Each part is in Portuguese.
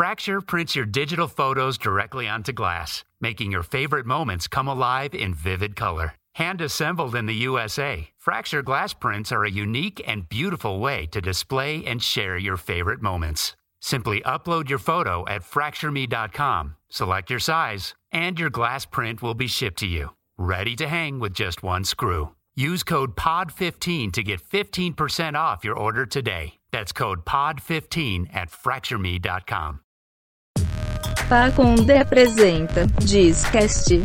Fracture prints your digital photos directly onto glass, making your favorite moments come alive in vivid color. Hand assembled in the USA, Fracture glass prints are a unique and beautiful way to display and share your favorite moments. Simply upload your photo at fractureme.com, select your size, and your glass print will be shipped to you, ready to hang with just one screw. Use code POD15 to get 15% off your order today. That's code POD15 at fractureme.com. Pacunde apresenta Discast.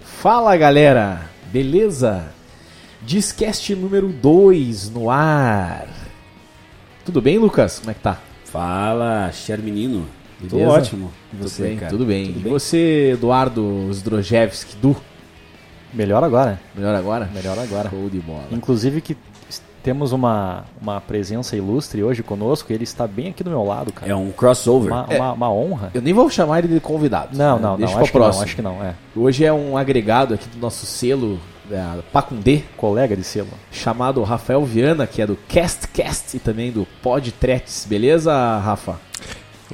Fala galera, beleza? Discast número 2 no ar. Tudo bem, Lucas? Como é que tá? Fala, Cher menino. Tô Beleza? ótimo. E Tudo você, bem, cara? tudo bem. Tudo e bem? você, Eduardo Zdrojewski, Du? Melhor agora. Melhor agora? Melhor agora. Show de bola. Inclusive que temos uma, uma presença ilustre hoje conosco. Ele está bem aqui do meu lado, cara. É um crossover. uma, uma, uma honra. Eu nem vou chamar ele de convidado. Não, né? não, Deixa não. pra Acho que próximo. não. Acho que não. É. Hoje é um agregado aqui do nosso selo da Pacundê, Colega de selo. chamado Rafael Viana, que é do CastCast e também do Podtretes. Beleza, Rafa?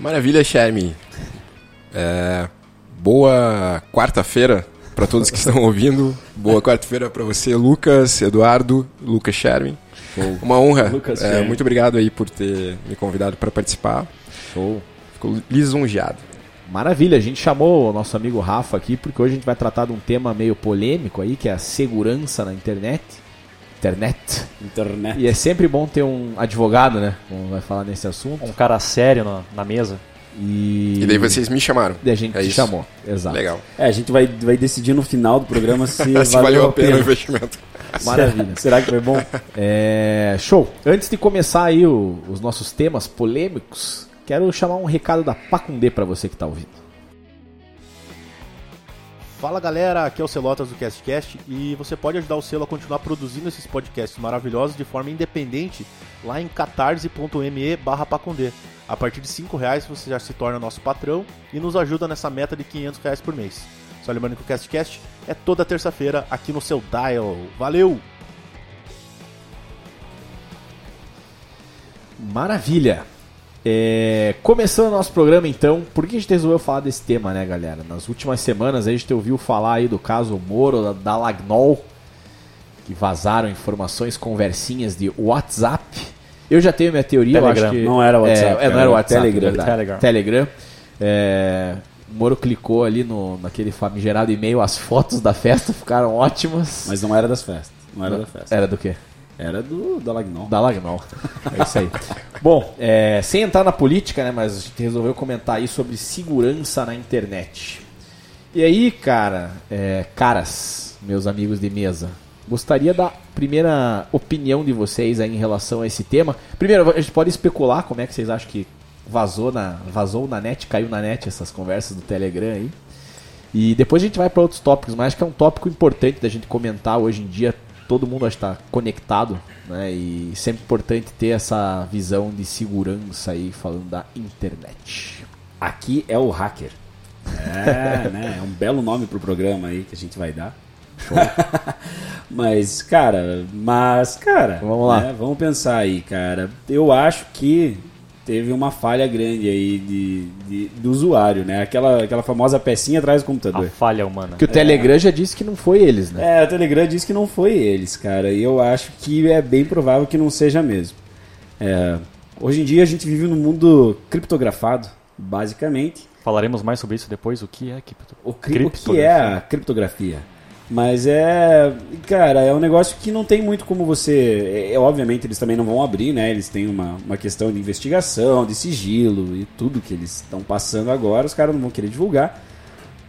Maravilha, Charme. É, boa quarta-feira para todos que estão ouvindo. Boa quarta-feira para você, Lucas, Eduardo, Lucas Sherman. Uma honra. Lucas É, muito obrigado aí por ter me convidado para participar. Show. Fico lisonjeado. Maravilha, a gente chamou o nosso amigo Rafa aqui porque hoje a gente vai tratar de um tema meio polêmico aí, que é a segurança na internet. Internet. Internet. E é sempre bom ter um advogado, né? Como vai falar nesse assunto. Um cara sério na, na mesa. E, E daí vocês me chamaram. E a gente É te isso. chamou. Exato. Legal. É, a gente vai, vai decidir no final do programa se, Se valeu a pena o investimento. Maravilha. Será que foi bom? É, show. Antes de começar aí o- os nossos temas polêmicos, quero chamar um recado da Pacundê pra você que tá ouvindo. Fala galera, aqui é o Celotas do CastCast e você pode ajudar o selo a continuar produzindo esses podcasts maravilhosos de forma independente lá em catarse.me barra pacundê. A partir de 5 reais você já se torna nosso patrão e nos ajuda nessa meta de 500 reais por mês. Só lembrando que o CastCast é toda terça-feira aqui no seu dial. Valeu! Maravilha. É, começando o nosso programa então, por que a gente resolveu falar desse tema, né, galera? Nas últimas semanas a gente ouviu falar aí do caso Moro, da, da Lagnol, que vazaram informações, conversinhas de WhatsApp. Eu já tenho minha teoria, eu Telegram. acho que... Não era WhatsApp, É, é, não era WhatsApp, Telegram. verdade. Telegram. Telegram. É, o Moro clicou ali no, naquele famigerado e-mail, as fotos da festa ficaram ótimas. Mas não era das festas. Não era da festa. Era do quê? Era do da Lagnol. Da Lagnol. É isso aí. Bom, é, sem entrar na política, né, mas a gente resolveu comentar aí sobre segurança na internet. E aí, cara, é, caras, meus amigos de mesa, gostaria da primeira opinião de vocês aí em relação a esse tema. Primeiro, a gente pode especular como é que vocês acham que vazou na, vazou na net, caiu na net essas conversas do Telegram aí. E depois a gente vai para outros tópicos, mas acho que é um tópico importante da gente comentar hoje em dia. Todo mundo está conectado, né? E sempre importante ter essa visão de segurança aí falando da internet. Aqui é o hacker. É, né? É um belo nome pro programa aí que a gente vai dar. mas, cara, mas, cara, Vamos lá. né, vamos pensar aí, cara. Eu acho que teve uma falha grande aí de, de- do usuário, né? Aquela, aquela famosa pecinha atrás do A computador. falha humana. Que o Telegram já disse que não foi eles, né? É, o Telegram disse que não foi eles, cara. E eu acho que é bem provável que não seja mesmo. É, hoje em dia a gente vive num mundo criptografado, basicamente. Falaremos mais sobre isso depois. O que é cripto? O, cri- o que é a criptografia? Mas é. Cara, é um negócio que não tem muito como você. É, é, obviamente eles também não vão abrir, né? Eles têm uma, uma questão de investigação, de sigilo e tudo que eles estão passando agora, os caras não vão querer divulgar.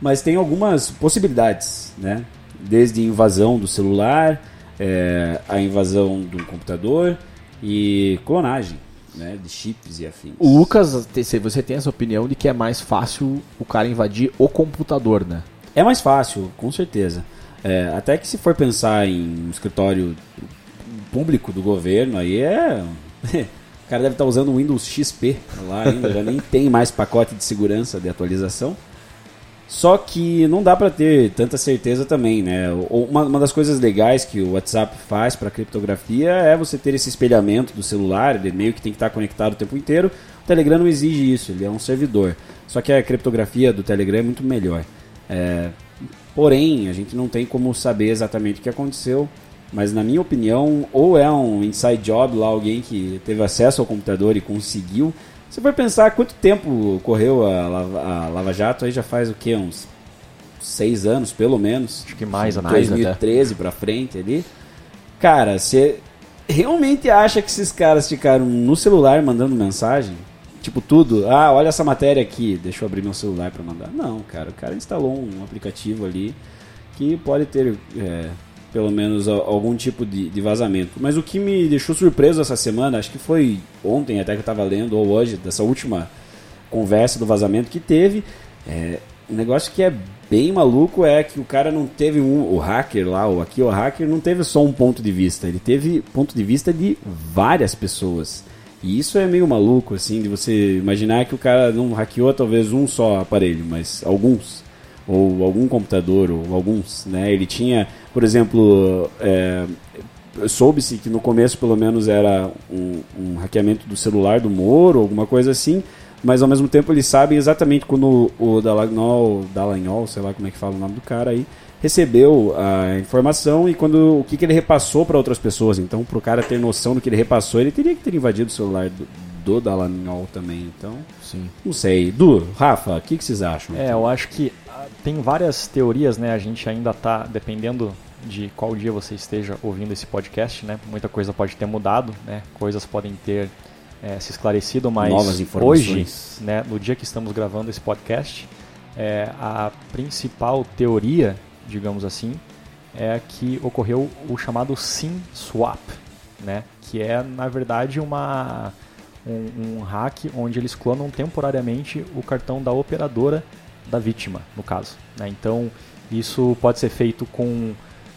Mas tem algumas possibilidades, né? Desde invasão do celular, é, a invasão do computador e clonagem, né? De chips e afins. O Lucas, você tem essa opinião de que é mais fácil o cara invadir o computador, né? É mais fácil, com certeza. É, até que se for pensar em um escritório público do governo, aí é. O cara deve estar usando o Windows XP lá ainda, já nem tem mais pacote de segurança de atualização. Só que não dá para ter tanta certeza também, né? Uma, uma das coisas legais que o WhatsApp faz para criptografia é você ter esse espelhamento do celular, ele meio que tem que estar conectado o tempo inteiro. O Telegram não exige isso, ele é um servidor. Só que a criptografia do Telegram é muito melhor. É, porém, a gente não tem como saber exatamente o que aconteceu. Mas na minha opinião, ou é um inside job lá, alguém que teve acesso ao computador e conseguiu. Você vai pensar quanto tempo correu a Lava, a Lava Jato, aí já faz o que? Uns seis anos, pelo menos. Acho que mais até. 2013 pra frente ali. Cara, você realmente acha que esses caras ficaram no celular mandando mensagem? Tipo, tudo. Ah, olha essa matéria aqui, deixa eu abrir meu celular pra mandar. Não, cara, o cara instalou um aplicativo ali que pode ter é, pelo menos algum tipo de, de vazamento. Mas o que me deixou surpreso essa semana, acho que foi ontem até que eu tava lendo, ou hoje, dessa última conversa do vazamento que teve. É, um negócio que é bem maluco é que o cara não teve um. O hacker lá, o aqui o hacker, não teve só um ponto de vista, ele teve ponto de vista de várias pessoas. E isso é meio maluco, assim, de você imaginar que o cara não hackeou talvez um só aparelho, mas alguns. Ou algum computador, ou alguns, né? Ele tinha, por exemplo, é, soube-se que no começo pelo menos era um, um hackeamento do celular do Moro, alguma coisa assim, mas ao mesmo tempo eles sabem exatamente quando o Dallagnol, Dallagnol, sei lá como é que fala o nome do cara aí, recebeu a informação e quando o que, que ele repassou para outras pessoas. Então, para o cara ter noção do que ele repassou, ele teria que ter invadido o celular do, do Dallagnol também. Então, Sim. não sei. Du, Rafa, o que, que vocês acham? É, eu acho que ah, tem várias teorias, né? A gente ainda tá, dependendo de qual dia você esteja ouvindo esse podcast, né? Muita coisa pode ter mudado, né? Coisas podem ter eh, se esclarecido, mas hoje, né? No dia que estamos gravando esse podcast, é, a principal teoria, digamos assim, é que ocorreu o chamado SIM swap, né? Que é na verdade uma um, um hack onde eles clonam temporariamente o cartão da operadora da vítima, no caso. né? Então isso pode ser feito com,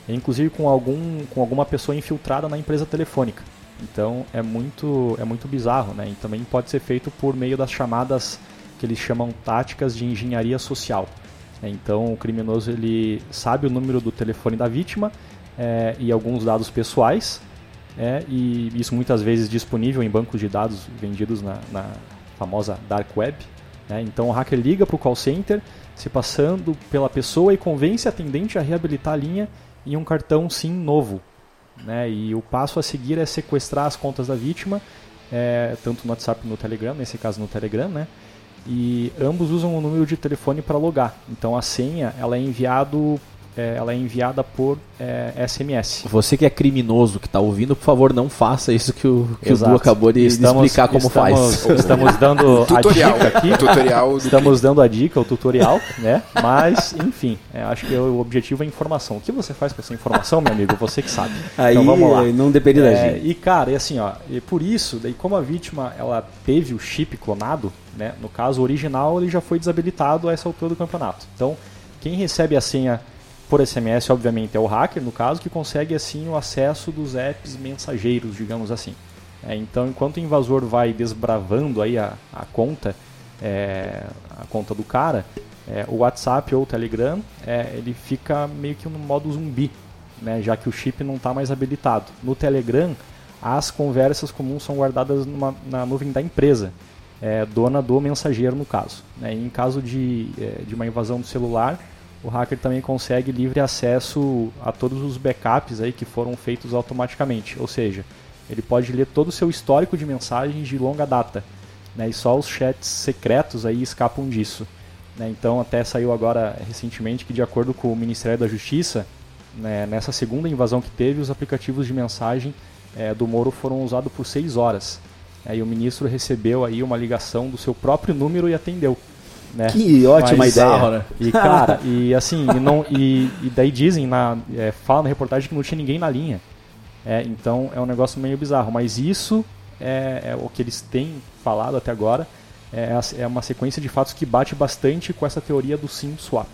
inclusive com algum com alguma pessoa infiltrada na empresa telefônica. Então é muito é muito bizarro, né? E também pode ser feito por meio das chamadas que eles chamam táticas de engenharia social. Né? Então o criminoso ele sabe o número do telefone da vítima eh, e alguns dados pessoais é, e isso muitas vezes disponível em bancos de dados vendidos na, na famosa Dark Web. né? Então o hacker liga para o call center, se passando pela pessoa e convence a atendente a reabilitar a linha em um cartão SIM novo. né? E o passo a seguir é sequestrar as contas da vítima, é, tanto no WhatsApp no Telegram, nesse caso no Telegram, né? E ambos usam o número de telefone para logar. Então a senha ela é, enviado, é, ela é enviada por é, SMS. Você que é criminoso que tá ouvindo, por favor, não faça isso que o, que o. Du acabou de, de Estamos- explicar como estamos- faz. Estamos dando a Tutorial. dica aqui. Tutorial do Estamos dando a dica, o tutorial, né? Mas, enfim, é, acho que o objetivo é informação. O que você faz com essa informação, meu amigo? Você que sabe. Aí então vamos lá. não depende da É, gente. e cara, e assim, ó, e por isso, daí como a vítima ela teve o chip clonado, né? No caso o original, ele já foi desabilitado a essa altura do campeonato. Então, quem recebe a senha por SMS, obviamente, é o hacker, no caso, que consegue assim o acesso dos apps mensageiros, digamos assim. É, então, enquanto o invasor vai desbravando aí a, a conta, é, a conta do cara, é, o WhatsApp ou o Telegram, é, ele fica meio que no modo zumbi, né, já que o chip não está mais habilitado. No Telegram, as conversas comuns são guardadas numa- na nuvem da empresa, é, dona do mensageiro no caso. né. Em caso de, é, de uma invasão do celular, o hacker também consegue livre acesso a todos os backups aí que foram feitos automaticamente. Ou seja, ele pode ler todo o seu histórico de mensagens de longa data. Né, e só os chats secretos aí escapam disso. né. Então até saiu agora recentemente que de acordo com o Ministério da Justiça, né, nessa segunda invasão que teve, os aplicativos de mensagem eh, do Moro foram usados por seis horas. né, e o ministro recebeu aí uma ligação do seu próprio número e atendeu. Né? Que ótima Mas, ideia. né? E cara, e assim, e, não, e, e daí dizem, na, é, fala na reportagem que não tinha ninguém na linha. É, então é um negócio meio bizarro. Mas isso é, é o que eles têm falado até agora. É, a- é uma sequência de fatos que bate bastante com essa teoria do SIM swap.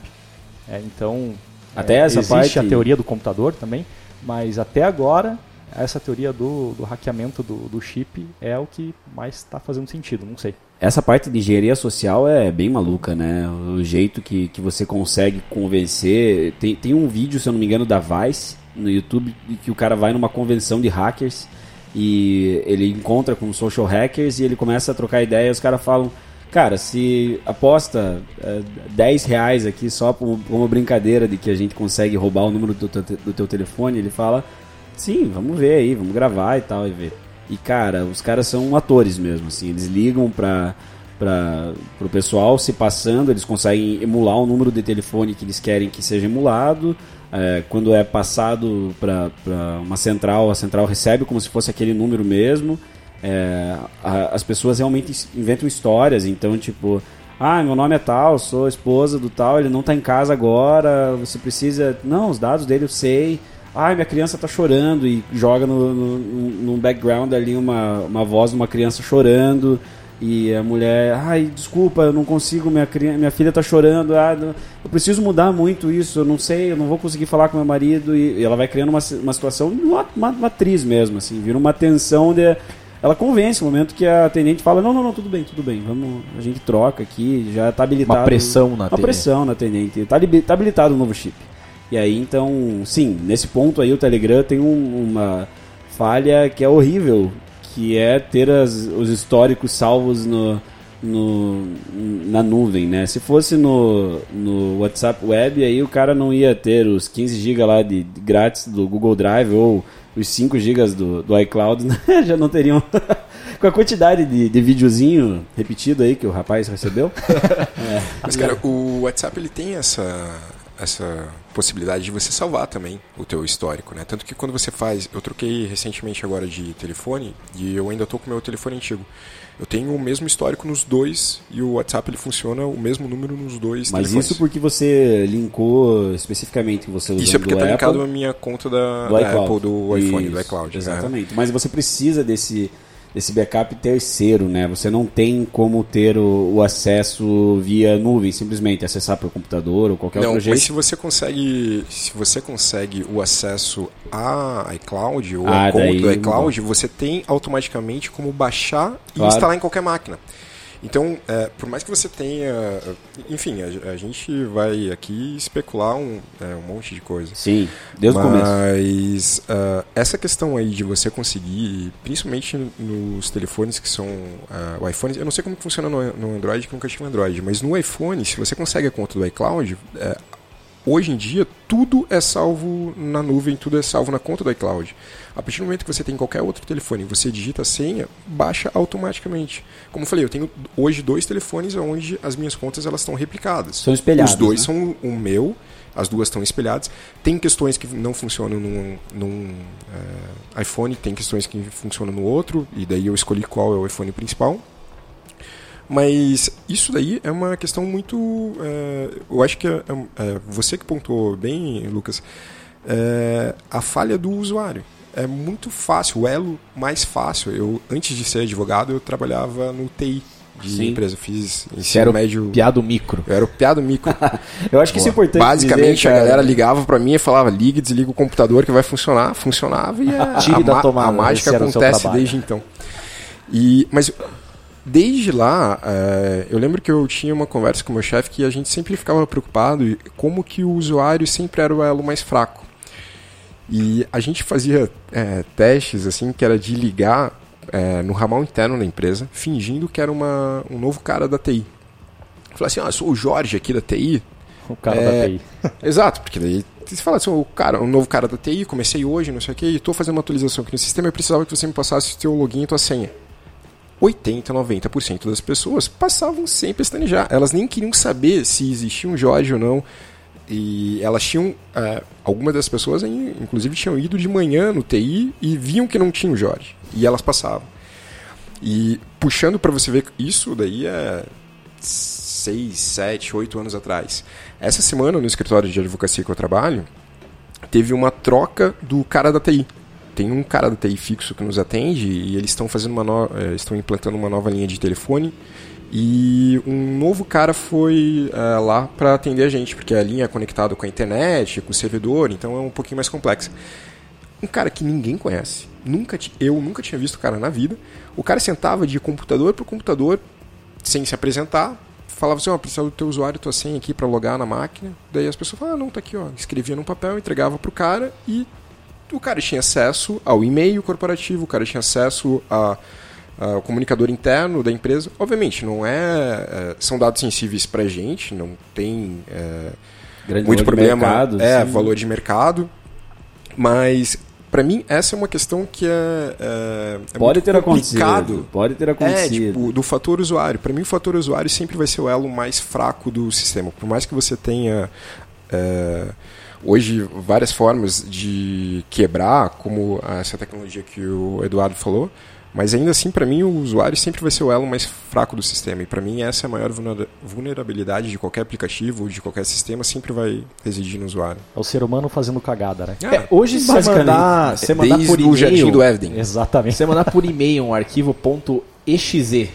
É, então, Até é, essa existe parte- a teoria do computador também, mas até agora essa teoria do, do hackeamento do, do chip é o que mais está fazendo sentido, não sei. Essa parte de engenharia social é bem maluca, né? O jeito que, que você consegue convencer. Tem, tem um vídeo, se eu não me engano, da Vice no YouTube, que o cara vai numa convenção de hackers e ele encontra com social hackers e ele começa a trocar ideia e os caras falam. Cara, se aposta é, 10 reais aqui só por, uma brincadeira de que a gente consegue roubar o número do, do teu telefone, ele fala, sim, vamos ver aí, vamos gravar e tal, e ver. E cara, os caras são atores mesmo, assim, eles ligam pra, pra, pro pessoal se passando, eles conseguem emular o número de telefone que eles querem que seja emulado. É, quando é passado para uma central, a central recebe como se fosse aquele número mesmo. É, a- as pessoas realmente inventam histórias, então, tipo, ah, meu nome é tal, sou esposa do tal, ele não tá em casa agora, você precisa. Não, os dados dele eu sei. Ai, minha criança tá chorando e joga no, no, no background ali uma, uma voz de uma criança chorando. E a mulher, ai, desculpa, eu não consigo, minha, minha filha tá chorando, ah, eu preciso mudar muito isso, eu não sei, eu não vou conseguir falar com meu marido. E, ela vai criando uma, uma situação, uma, uma, uma atriz mesmo, assim, vira uma tensão de. Ela convence no momento que a atendente fala: Não, não, não, tudo bem, tudo bem, vamos, a gente troca aqui, já tá habilitado. Uma pressão na Uma atendente. pressão na atendente, tá, tá habilitado o novo chip. E aí, então, sim, nesse ponto aí o Telegram tem um- uma falha que é horrível, que é ter as- os históricos salvos no, no- na nuvem, né? Se fosse no, no WhatsApp Web, aí o cara não ia ter os 15 GB lá de, de grátis do Google Drive ou os 5 GB do, do iCloud, né? já não teriam. Com a quantidade de, de videozinho repetido aí que o rapaz recebeu. é. Mas, cara, o WhatsApp ele tem essa, essa possibilidade de você salvar também o teu histórico, né? Tanto que quando você faz... Eu troquei recentemente agora de telefone e eu ainda tô com o meu telefone antigo. Eu tenho o mesmo histórico nos dois e o WhatsApp ele funciona o mesmo número nos dois Mas telefones. isso porque você linkou especificamente que você usou Isso é porque do tá Apple, linkado a minha conta da, do da. Apple, do iPhone, do Isso, iCloud. né? Exatamente. Mas você precisa desse, desse backup terceiro, né? Você não tem como ter o, o acesso via nuvem, simplesmente acessar pelo computador ou qualquer Não, outro jeito. mas se você consegue, se você consegue o acesso a iCloud ou Ah, a conta do iCloud, você tem automaticamente como baixar e Claro. instalar em qualquer máquina. Então, é, por mais que você tenha, enfim, a, a gente vai aqui especular um, é, um monte de coisa. Sim, desde o começo. Mas ah, essa questão aí de você conseguir, principalmente nos telefones que são ah, o iPhone, eu não sei como que funciona no, no Android, que nunca tive Android, mas no iPhone, se você consegue a conta do iCloud, é, hoje em dia tudo é salvo na nuvem, tudo é salvo na conta do iCloud. A partir do momento que você tem qualquer outro telefone, você digita a senha, baixa automaticamente. Como eu falei, eu tenho hoje dois telefones onde as minhas contas elas estão replicadas. São espelhadas, Os dois né? são o meu, as duas estão espelhadas. Tem questões que não funcionam num, num eh, iPhone, tem questões que funcionam no outro, e daí eu escolhi qual é o iPhone principal. Mas isso daí é uma questão muito. eh, eu acho que é, é, você que pontuou bem, Lucas, é, a falha do usuário. É muito fácil, o elo mais fácil. Eu, antes de ser advogado, eu trabalhava no TI de Sim. empresa. Fiz Você ensino era o médio. piado micro. Eu era o piado mico. Eu acho que isso é importante. Basicamente, dizer, a galera ligava pra mim e falava: liga desliga o computador que vai funcionar. Funcionava e a, Tire a, da ma- tomada, a mágica acontece desde então. E, mas desde lá, eh, eu lembro que eu tinha uma conversa com o meu chefe que a gente sempre ficava preocupado como que o usuário sempre era o elo mais fraco. E a gente fazia eh, testes assim que era de ligar eh, no ramal interno da empresa, fingindo que era uma, um novo cara da TI. Falar assim, ah, eu sou o Jorge aqui da TI, O cara É, da TI. Exato, porque daí você fala assim, o cara, um novo cara da TI, comecei hoje, não sei o que, e tô fazendo uma atualização aqui no sistema, eu precisava que você me passasse o teu login e tua senha. 80, 90% das pessoas passavam sem pestanejar. Elas nem queriam saber se existia um Jorge ou não. E elas tinham. eh, algumas das pessoas, in- inclusive, tinham ido de manhã no TI e viam que não tinha o Jorge. E elas passavam. E puxando para você ver, isso daí é 6, 7, 8 anos atrás. Essa semana, no escritório de advocacia que eu trabalho, teve uma troca do cara da TI. Tem um cara da TI fixo que nos atende e eles estão fazendo uma no... eh, estão implantando uma nova linha de telefone e um novo cara foi eh, lá para atender a gente, porque a linha é conectada com a internet, com o servidor, então é um pouquinho mais complexa. um cara que ninguém conhece. Nunca eu nunca tinha visto o cara na vida. O cara sentava de computador por computador sem se apresentar. Falava assim, ó, precisa do teu usuário, tua senha aqui pra logar na máquina. Daí as pessoas falavam, ah, não, tá aqui, ó. Escrevia num papel, entregava pro cara e o cara tinha acesso ao e-mail corporativo, o cara tinha acesso a, ao comunicador interno da empresa. Obviamente, não é, é, são dados sensíveis pra gente, não tem Grande muito problema, mercado, é assim. valor de mercado, mas pra mim essa é uma questão que é, é, é Pode ter complicado. acontecido. Pode ter É, acontecido. tipo, do fator usuário. Para mim, o fator usuário sempre vai ser o elo mais fraco do sistema. Por mais que você tenha hoje várias formas de quebrar, como essa tecnologia que o Eduardo falou, mas ainda assim, para mim, o usuário sempre vai ser o elo mais fraco do sistema. E para mim, essa é a maior vulnera- vulnerabilidade de qualquer aplicativo, de qualquer sistema, sempre vai residir no usuário. É o ser humano fazendo cagada, né? É, hoje você Basicamente. mandar, você mandar Desde por o jardim do e-mail, Evden. Exatamente. você mandar por e-mail um arquivo .exe,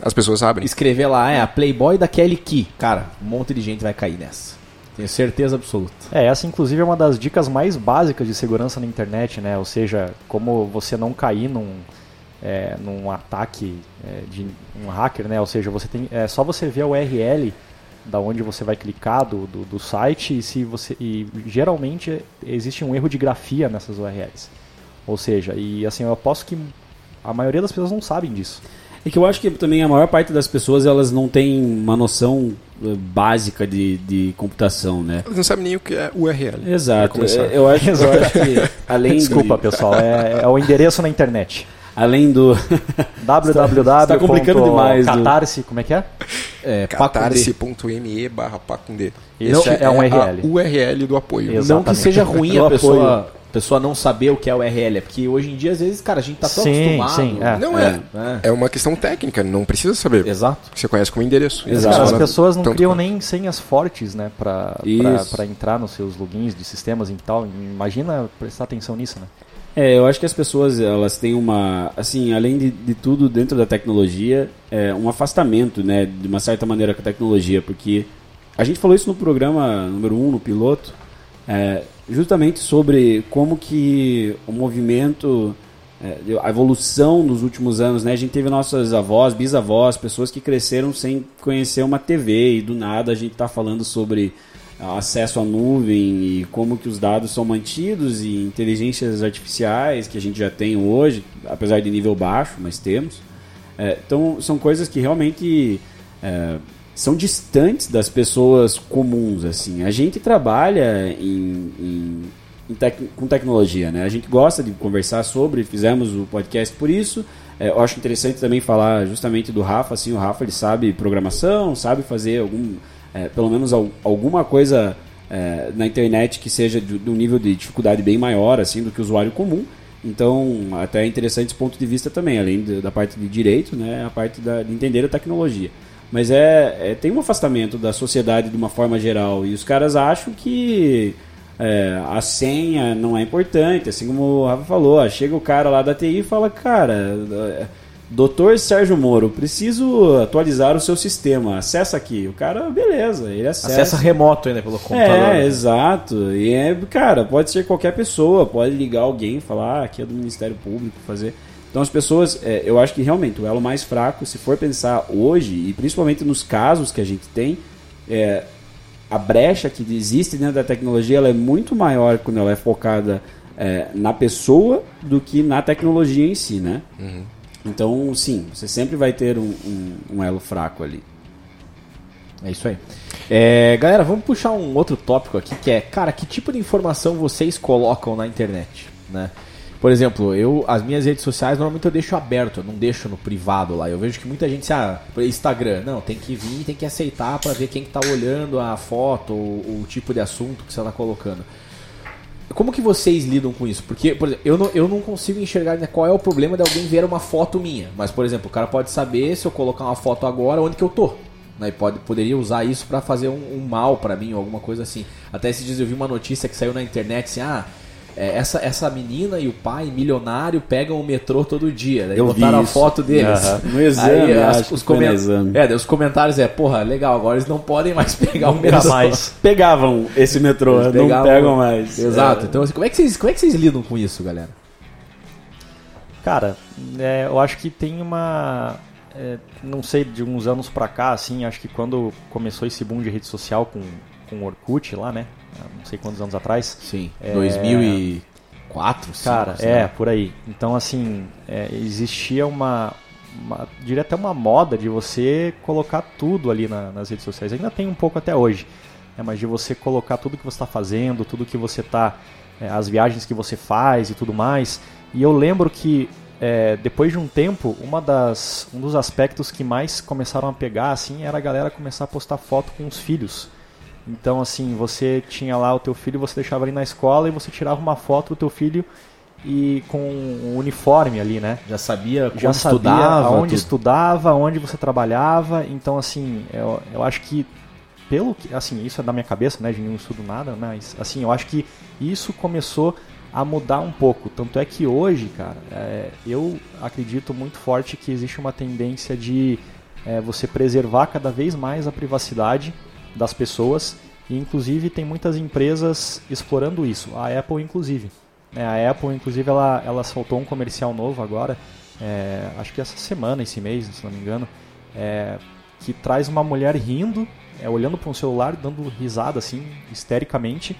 As pessoas abrem. escrever lá, é a Playboy da Kelly Key. Cara, um monte de gente vai cair nessa. Tenho certeza absoluta. É, essa inclusive é uma das dicas mais básicas de segurança na internet, né? Ou seja, como você não cair num, é, num ataque é, de um hacker, né? Ou seja, você tem, é só você ver a URL da onde você vai clicar do, do, do site e se você e geralmente existe um erro de grafia nessas URLs. Ou seja, e assim eu aposto que a maioria das pessoas não sabem disso. É que eu acho que também a maior parte das pessoas elas não tem uma noção eh, básica de, de computação, né? Eles não sabem nem o que é URL. Exato. Eu acho, eu acho que além Desculpa, de, pessoal, é, é o endereço na internet. Além do www. tá complicando demais. Catarse, como é que é? É, catarse.me barra pacundê. Esse é um URL. a URL do apoio. Exato. Não que Exatamente. seja ruim a pessoa, pessoa não saber o que é o URL, é porque hoje em dia, às vezes, cara, a gente tá tão Sim, acostumado. sim, é. Não é. né? É uma questão técnica, não precisa saber. Exato. Você conhece como endereço. Exato. As pessoas não criam quanto. nem senhas fortes, né, pra, pra, Isso. pra entrar nos seus logins de sistemas e tal. Imagina prestar atenção nisso, né? É, eu acho que as pessoas elas têm uma, assim, além de, de tudo dentro da tecnologia, é, um afastamento, né, de uma certa maneira com a tecnologia, porque a gente falou isso no programa número 1, um, no piloto, é, justamente sobre como que o movimento, é, a evolução nos últimos anos, né, a gente teve nossas avós, bisavós, pessoas que cresceram sem conhecer uma TV e do nada a gente está falando sobre acesso à nuvem e como que os dados são mantidos e inteligências artificiais que a gente já tem hoje, apesar de nível baixo, mas temos. É, então são coisas que realmente é, são distantes das pessoas comuns. assim. A gente trabalha em, em- em tec- com tecnologia, né? A gente gosta de conversar sobre, fizemos o podcast por isso. É, eu acho interessante também falar justamente do Rafa. Assim, o Rafa ele sabe programação, sabe fazer algum é, pelo menos al- alguma coisa é, na internet que seja de, de um nível de dificuldade bem maior assim do que o usuário comum. Então, até é interessante esse ponto de vista também, além de- da parte de direito, né, a parte da, de entender a tecnologia. Mas é, é- tem um afastamento da sociedade de uma forma geral e os caras acham que é, a senha não é importante, assim como o Rafa falou, chega o cara lá da TI e fala, cara, é, Doutor Sérgio Moro, preciso atualizar o seu sistema. Acessa aqui. O cara, beleza, ele acessa. Acessa remoto ainda pelo computador. É, né? exato. E é, cara, pode ser qualquer pessoa, pode ligar alguém, falar, ah, aqui é do Ministério Público, fazer. Então as pessoas, é, eu acho que realmente o elo mais fraco, se for pensar hoje, e principalmente nos casos que a gente tem, é, a brecha que existe dentro da tecnologia ela é muito maior quando ela é focada é, na pessoa do que na tecnologia em si, né? Então, sim, você sempre vai ter um, um- um elo fraco ali. É isso aí. É, galera, vamos puxar um outro tópico aqui que é, cara, que tipo de informação vocês colocam na internet, né? Por exemplo, eu as minhas redes sociais normalmente eu deixo aberto, eu não deixo no privado lá. Eu vejo que muita gente, ah, Instagram, não, tem que vir, tem que aceitar pra ver quem que tá olhando a foto, o, o tipo de assunto que você tá colocando. Como que vocês lidam com isso? Porque, por exemplo, eu não, eu não consigo enxergar né, qual é o problema de alguém ver uma foto minha. Mas, por exemplo, o cara pode saber se eu colocar uma foto agora onde que eu tô. Né? E pode, poderia usar isso pra fazer um, um mal pra mim ou alguma coisa assim. Até esses dias eu vi uma notícia que saiu na internet assim, ah, é, essa, essa menina e o pai, milionário, pegam o metrô todo dia. Daí Eu vi botaram a isso. foto deles. Aham. No exame, Aí, as- os, exame. é, os comentários é, porra, legal, agora eles não podem mais pegar o Nunca metrô. mais. Pegavam esse metrô, Eles não pegavam- pegam mais. Exato. É. Então, assim, como é, que vocês, como é que vocês lidam com isso, galera? Cara, é, eu acho que tem uma. é, não sei, de uns anos pra cá, assim, acho que quando começou esse boom de rede social com, com o Orkut lá, né? Não sei quantos anos atrás. Sim. É. 2004, Cara, sei é, lá. por aí. Então, assim, é, existia uma, uma. Diria até uma moda de você colocar tudo ali na- nas redes sociais. Ainda tem um pouco até hoje. né, mas de você colocar tudo que você está fazendo, tudo que você está. as viagens que você faz e tudo mais. E eu lembro que. é, depois de um tempo, uma das, um dos aspectos que mais começaram a pegar assim era a galera começar a postar foto com os filhos. Então, assim, você tinha lá o teu filho, você deixava ali na escola e você tirava uma foto do teu filho e com um uniforme ali, né? Já sabia Já sabia estudava, aonde tudo. estudava, onde você trabalhava. Então, assim, eu, eu acho que pelo que, assim, isso é da minha cabeça, né? De não estudo nada, mas assim, eu acho que isso começou a mudar um pouco. Tanto é que hoje, cara, é, eu acredito muito forte que existe uma tendência de é, você preservar cada vez mais a privacidade das pessoas e inclusive tem muitas empresas explorando isso. A Apple, inclusive. né? a Apple, inclusive, ela, ela soltou um comercial novo agora, é, acho que essa semana, esse mês, se não me engano, é, que traz uma mulher rindo, é, olhando para um celular, dando risada assim, histericamente.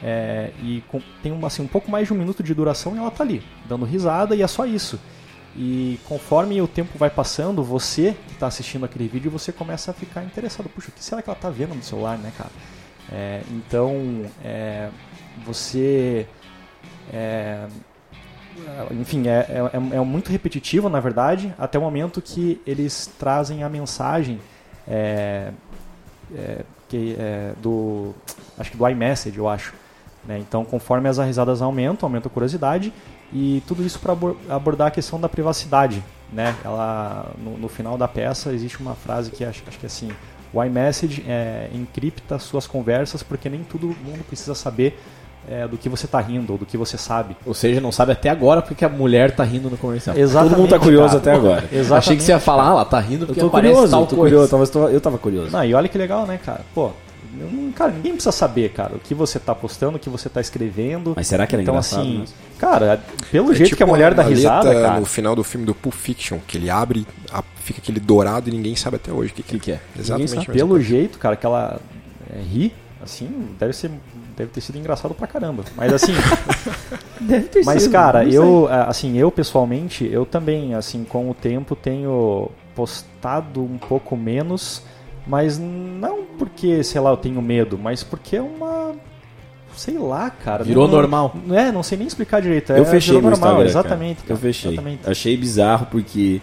é, e com- tem uma, assim, um pouco mais de um minuto de duração e ela tá ali, dando risada e é só isso. E conforme o tempo vai passando, você que está assistindo aquele vídeo, você começa a ficar interessado. Puxa, o que será que ela está vendo no celular, né, cara? É, então, é, você. é, enfim, é, é, é muito repetitivo, na verdade, até o momento que eles trazem a mensagem é, é, que, é, do. Acho que do iMessage, eu acho. né? Então, conforme as risadas aumentam, aumenta a curiosidade e tudo isso para abordar a questão da privacidade. Né? Ela, no, no final da peça existe uma frase que acho, acho que é assim: o iMessage é, encripta suas conversas porque nem todo mundo precisa saber é, do que você está rindo ou do que você sabe. Ou seja, não sabe até agora porque a mulher tá rindo no comercial. Exatamente, Todo mundo tá curioso cara. até agora. Exatamente. Achei que você ia falar, ah, ela tá rindo Eu porque tô aparece curioso, tal eu tô coisa. curioso. Eu tava, eu tava curioso. Não, e olha que legal, né, cara? Pô, eu não- cara, ninguém precisa saber, cara, o que você tá postando, o que você tá escrevendo. Mas será que era Então, engraçado assim, mesmo? cara, pelo É jeito tipo que a mulher dá risada, cara. no final do filme do Pulp Fiction, que ele abre, fica aquele dourado e ninguém sabe até hoje o que, O que, que é? Exatamente. Sabe. mesma Pelo coisa. jeito, cara, que ela é, ri, assim, deve ser. Deve ter sido engraçado pra caramba. Mas assim. Deve ter Mas, sido, cara, não sei. eu, assim, eu pessoalmente, eu também, assim, com o tempo tenho postado um pouco menos, mas não porque, sei lá, eu tenho medo, mas porque é uma. Sei lá, cara. Virou não- normal. Não é, não sei nem explicar direito. É, Eu fechei virou normal, Instagram, exatamente. cara. cara, Eu fechei. Exatamente. Achei bizarro porque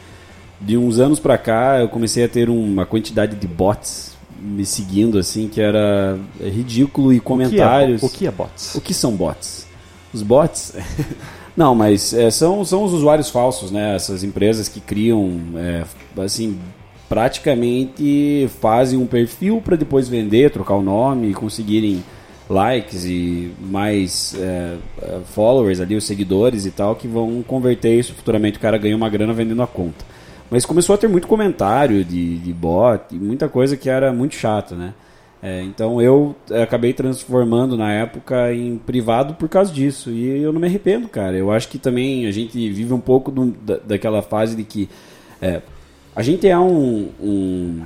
de uns anos pra cá eu comecei a ter uma quantidade de bots me seguindo assim que era ridículo e O que, é, comentários. o que é bots? O que são bots? Os bots? Não, mas é, são, são os usuários falsos, né? Essas empresas que criam, é, assim, praticamente fazem um perfil para depois vender, trocar o nome e conseguirem likes e mais é, é, followers ali, os seguidores e tal, que vão converter isso futuramente. O cara ganha uma grana vendendo a conta. Mas começou a ter muito comentário de, de bot e muita coisa que era muito chata, né? É, então eu é, acabei transformando na época em privado por causa disso. E eu não me arrependo, cara. Eu acho que também a gente vive um pouco do- da, daquela fase de que é, a gente é um. um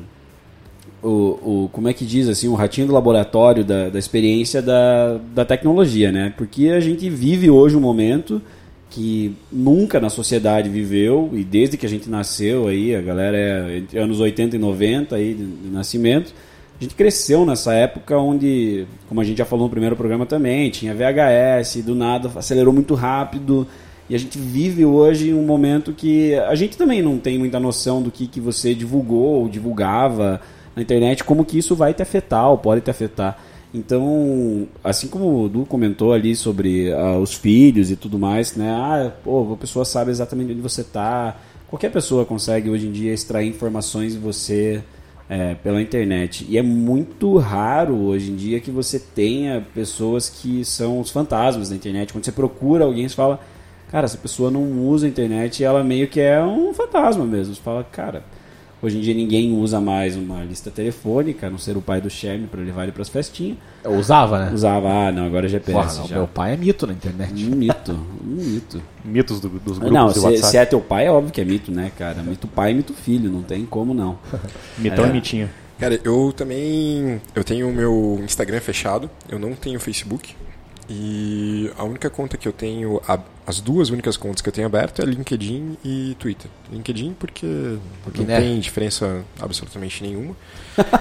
o, o, como é que diz assim, um ratinho do laboratório da, da experiência da, da tecnologia, né? Porque a gente vive hoje um momento que nunca na sociedade viveu e desde que a gente nasceu aí, a galera é entre anos 80 e 90 aí de, de nascimento, a gente cresceu nessa época onde, como a gente já falou no primeiro programa também, tinha VHS, do nada acelerou muito rápido. E a gente vive hoje um momento que a gente também não tem muita noção do que, que você divulgou ou divulgava na internet, como que isso vai te afetar ou pode te afetar. Então, assim como o Du comentou ali sobre ah, os filhos e tudo mais, né? Ah, pô, a pessoa sabe exatamente onde você tá. Qualquer pessoa consegue hoje em dia extrair informações de você é, pela internet. E é muito raro hoje em dia que você tenha pessoas que são os fantasmas da internet. Quando você procura alguém, você fala, cara, essa pessoa não usa a internet e ela meio que é um fantasma mesmo. Você fala, cara, hoje em dia ninguém usa mais uma lista telefônica, a não ser o pai do Sherme para levar ele para as festinhas. Eu usava, né? Usava, ah, não, agora é Porra, GPS não, já. meu pai é mito na internet. Um mito, um mito. Mitos do- dos grupos Não, se, WhatsApp. se é teu pai, é óbvio que é mito, né, cara? Mito pai, mito filho, não tem como não. Mitão É. e mitinho. Cara, eu também. Eu tenho o meu Instagram fechado, eu não tenho Facebook. E a única conta que eu tenho, a- as duas únicas contas que eu tenho aberto é LinkedIn e Twitter. LinkedIn porque, Porque, não né? tem diferença absolutamente nenhuma.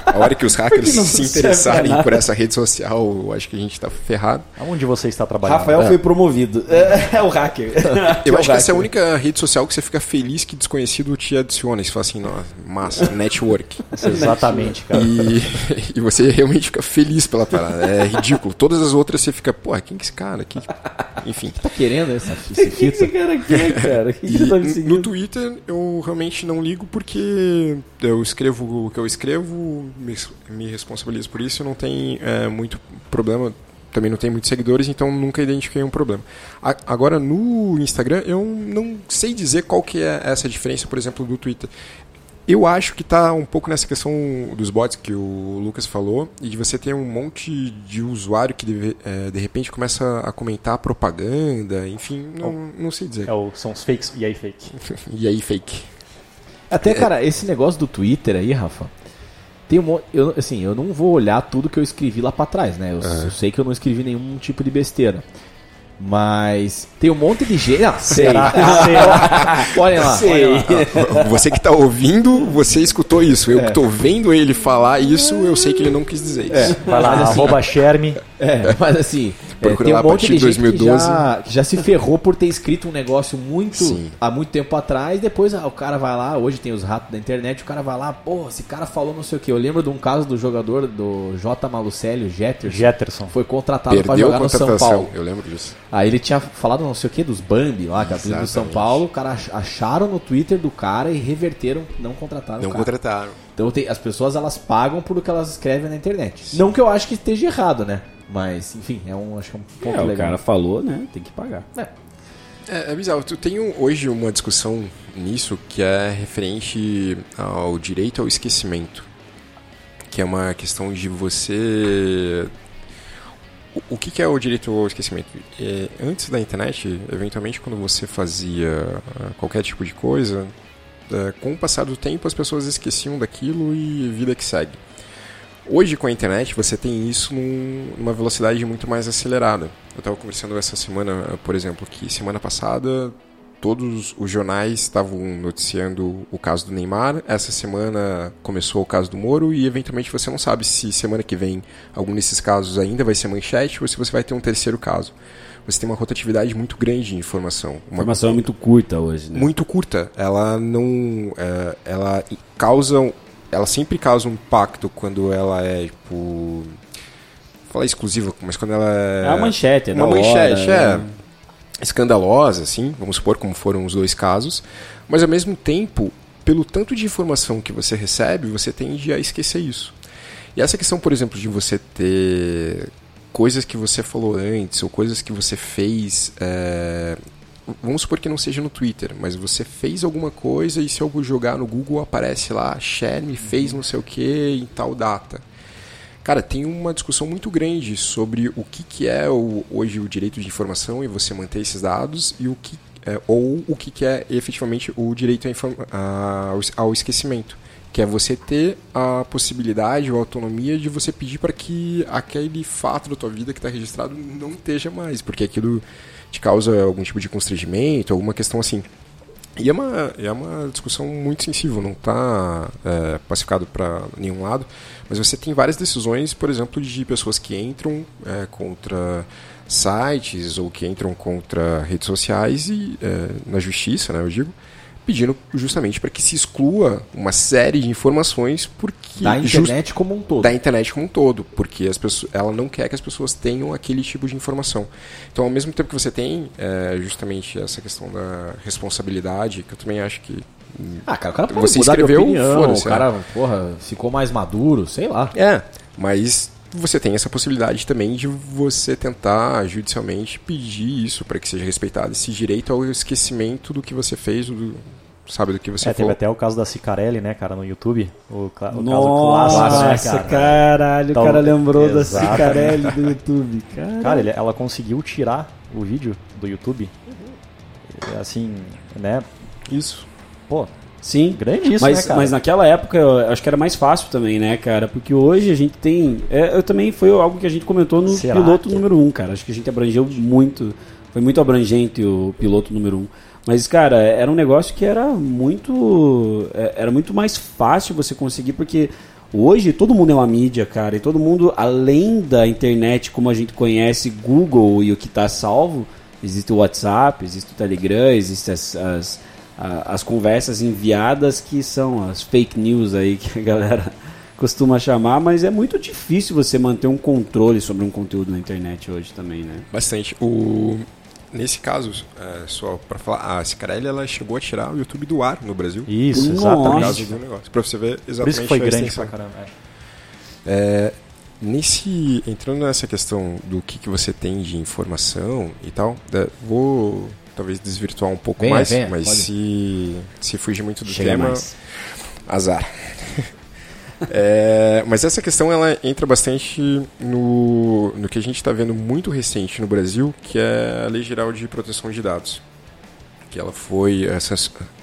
A hora que os hackers se interessarem por essa rede social, eu acho que a gente tá ferrado. Aonde você está trabalhando? Rafael foi promovido. É, é o hacker. Eu É acho que essa é a única rede social que você fica feliz que desconhecido te adiciona. E você fala assim, nossa, massa, network. Exatamente, cara. E, e você realmente fica feliz pela parada. É ridículo. Todas as outras você fica, pô, quem que é esse cara? Que... Enfim. Tá querendo essa, esse O que, esse fita? cara quer, cara? O que, tá me no seguindo? Twitter eu realmente não ligo porque eu escrevo o que eu escrevo, me, me responsabilizo por isso, não tem é, muito problema, também não tem muitos seguidores, então nunca identifiquei um problema. A- agora no Instagram eu não sei dizer qual que é essa diferença, por exemplo, do Twitter. Eu acho que está um pouco nessa questão dos bots que o Lucas falou e de você ter um monte de usuário que deve- é, de repente começa a comentar propaganda, enfim, não, não sei dizer. É o- são os fakes e aí fake. E aí, fake. Até, cara, esse negócio do Twitter aí, Rafa, tem um monte. Eu, assim, eu não vou olhar tudo que eu escrevi lá pra trás, né? Eu, eu sei que eu não escrevi nenhum tipo de besteira. Mas tem um monte de gente. Ah, sei. Olhem lá. Sei. olhem lá. Você que tá ouvindo, você escutou isso. Eu que tô vendo ele falar isso, eu sei que ele não quis dizer isso. Vai lá, Mas assim- arroba Sherme. É, mas assim, é, Procura tem lá um a monte partir de de gente 2012. Que, já, que já se ferrou por ter escrito um negócio muito Sim. há muito tempo atrás. Depois ah, o cara vai lá, hoje tem os ratos da internet, o cara vai lá, pô, esse cara falou não sei o que. Eu lembro de um caso do jogador do J. Malucelli, o Jetterson, Jetterson. foi contratado pra Perdeu a jogar no São Paulo. eu lembro disso. Aí ele tinha falado não sei o que dos Bambi lá, que é do São. Paulo. O cara ach- acharam no Twitter do cara e reverteram, não contrataram Não o cara. contrataram. Então tem, as pessoas elas pagam por o que elas escrevem na internet. Não que eu acho que esteja errado, né? Mas, enfim, é um, acho que é um ponto É, o legal. cara falou, né? Tem que pagar. É, é bizarro. Tu tem um- hoje uma discussão nisso que é referente ao direito ao esquecimento. Que é uma questão de você. O, o que, que é o direito ao esquecimento? É, antes da internet, eventualmente, quando você fazia ah, qualquer tipo de coisa, é, com o passar do tempo as pessoas esqueciam daquilo e vida que segue. Hoje com a internet você tem isso num- numa velocidade muito mais acelerada. Eu estava conversando essa semana, por exemplo, que semana passada todos os jornais estavam noticiando o caso do Neymar. Essa semana começou o caso do Moro e eventualmente você não sabe se semana que vem algum desses casos ainda vai ser manchete ou se você vai ter um terceiro caso. Você tem uma rotatividade muito grande de informação. Uma informação é muito curta hoje, né? muito curta. Ela não. é, ela causa. Ela sempre causa um impacto quando ela é, tipo. Vou falar exclusiva, mas quando ela é. É uma manchete, é Uma da hora, manchete, é. né? Escandalosa, assim, vamos supor como foram os dois casos. Mas ao mesmo tempo, pelo tanto de informação que você recebe, você tende a esquecer isso. E essa questão, por exemplo, de você ter coisas que você falou antes ou coisas que você fez. é, Vamos supor que não seja no Twitter, mas você fez alguma coisa e se eu jogar no Google aparece lá, share me fez não sei o que em tal data. Cara, tem uma discussão muito grande sobre o que, que é o, hoje o direito de informação e você manter esses dados e o que é, ou o que, que é efetivamente o direito a- ao, es- ao esquecimento, que é você ter a possibilidade ou autonomia de você pedir para que aquele fato da tua vida que está registrado não esteja mais, porque aquilo te causa algum tipo de constrangimento, alguma questão assim. E é uma, é uma discussão muito sensível, não está pacificado para nenhum lado, mas você tem várias decisões, por exemplo, de pessoas que entram é, contra sites ou que entram contra redes sociais e é, na justiça, né, eu digo, pedindo justamente para que se exclua uma série de informações porque Da just- internet como um todo. da internet como um todo, porque as pessoas, ela não quer que as pessoas tenham aquele tipo de informação. Então, ao mesmo tempo que você tem é, justamente essa questão da responsabilidade, que eu também acho que Ah, cara, o cara pode Você mudar de escreveu, opinião, foda-se, o cara, porra, ficou mais maduro, sei lá. é, mas você tem essa possibilidade também de você tentar judicialmente pedir isso para que seja respeitado esse direito ao esquecimento do que você fez, do, sabe do que você É, teve até o caso da Cicarelli, né, cara, no YouTube. O, o Nossa, caso clássico, né, cara? caralho, Então, o cara lembrou da. Cicarelli do YouTube. Cara, Cara, ele- ela conseguiu tirar o vídeo do YouTube. Assim, né? Isso. Pô, sim. grande isso, mas, né, cara? mas naquela época eu acho que era mais fácil também, né, cara? Porque hoje a gente tem. É, eu também foi algo que a gente comentou no Será piloto que- número 1, um, cara. Acho que a gente abrangeu muito. Foi muito abrangente o piloto número 1. Um. Mas, cara, era um negócio que era muito. é, Era muito mais fácil você conseguir, porque hoje todo mundo é uma mídia, cara. E todo mundo, além da internet como a gente conhece, Google e o que tá salvo, existe o WhatsApp, existe o Telegram, existem as, as, a- as conversas enviadas que são as fake news aí que a galera costuma chamar, mas é muito difícil você manter um controle sobre um conteúdo na internet hoje também, né? Bastante. O... Nesse caso, é, só para falar, a Cicarelli ela chegou a tirar o YouTube do ar no Brasil. Isso. Por exatamente. do negócio. Pra você ver exatamente Por isso que foi grande extensão. pra caramba. é. É, nesse, entrando nessa questão do que, que você tem de informação e tal, é, vou talvez desvirtuar um pouco Venha, mais, venha, mas pode. se, se fugir muito do Chega tema, mais. azar. É, mas essa questão ela entra bastante no, no que a gente está vendo muito recente no Brasil, que é a Lei Geral de Proteção de Dados. Que ela foi é, san-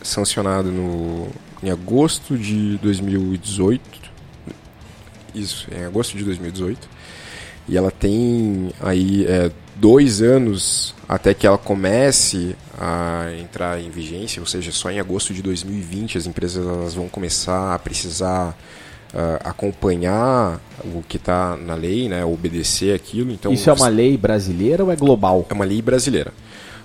sancionada no, em agosto de 2018. Isso, em agosto de 2018. E ela tem aí é, dois anos até que ela comece a entrar em vigência, ou seja, só em agosto de 2020 as empresas elas vão começar a precisar ah, acompanhar o que está na lei, né, obedecer aquilo. Então, Isso é uma lei brasileira ou é global? é uma lei brasileira.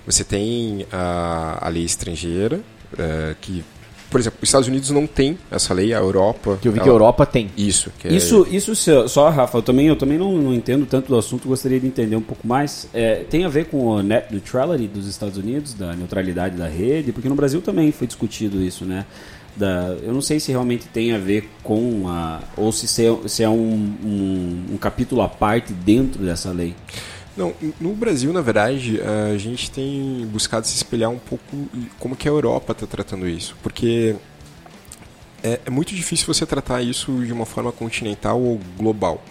Você tem a, a lei estrangeira, eh, que, por exemplo, os Estados Unidos não tem essa lei, a Europa. Que eu vi que a ela- Europa tem. Isso, que é- Isso, isso se- só, Rafa, eu também, eu também não, não entendo tanto do assunto, gostaria de entender um pouco mais. É, tem a ver com o net neutrality dos Estados Unidos, da neutralidade da rede, porque no Brasil também foi discutido isso, né? Da, eu não sei se realmente tem a ver com a. ou se, se é, se é um, um, um capítulo à parte dentro dessa lei. Não, no Brasil, na verdade, a gente tem buscado se espelhar um pouco como que a Europa está tratando isso, porque é, é muito difícil você tratar isso de uma forma continental ou global.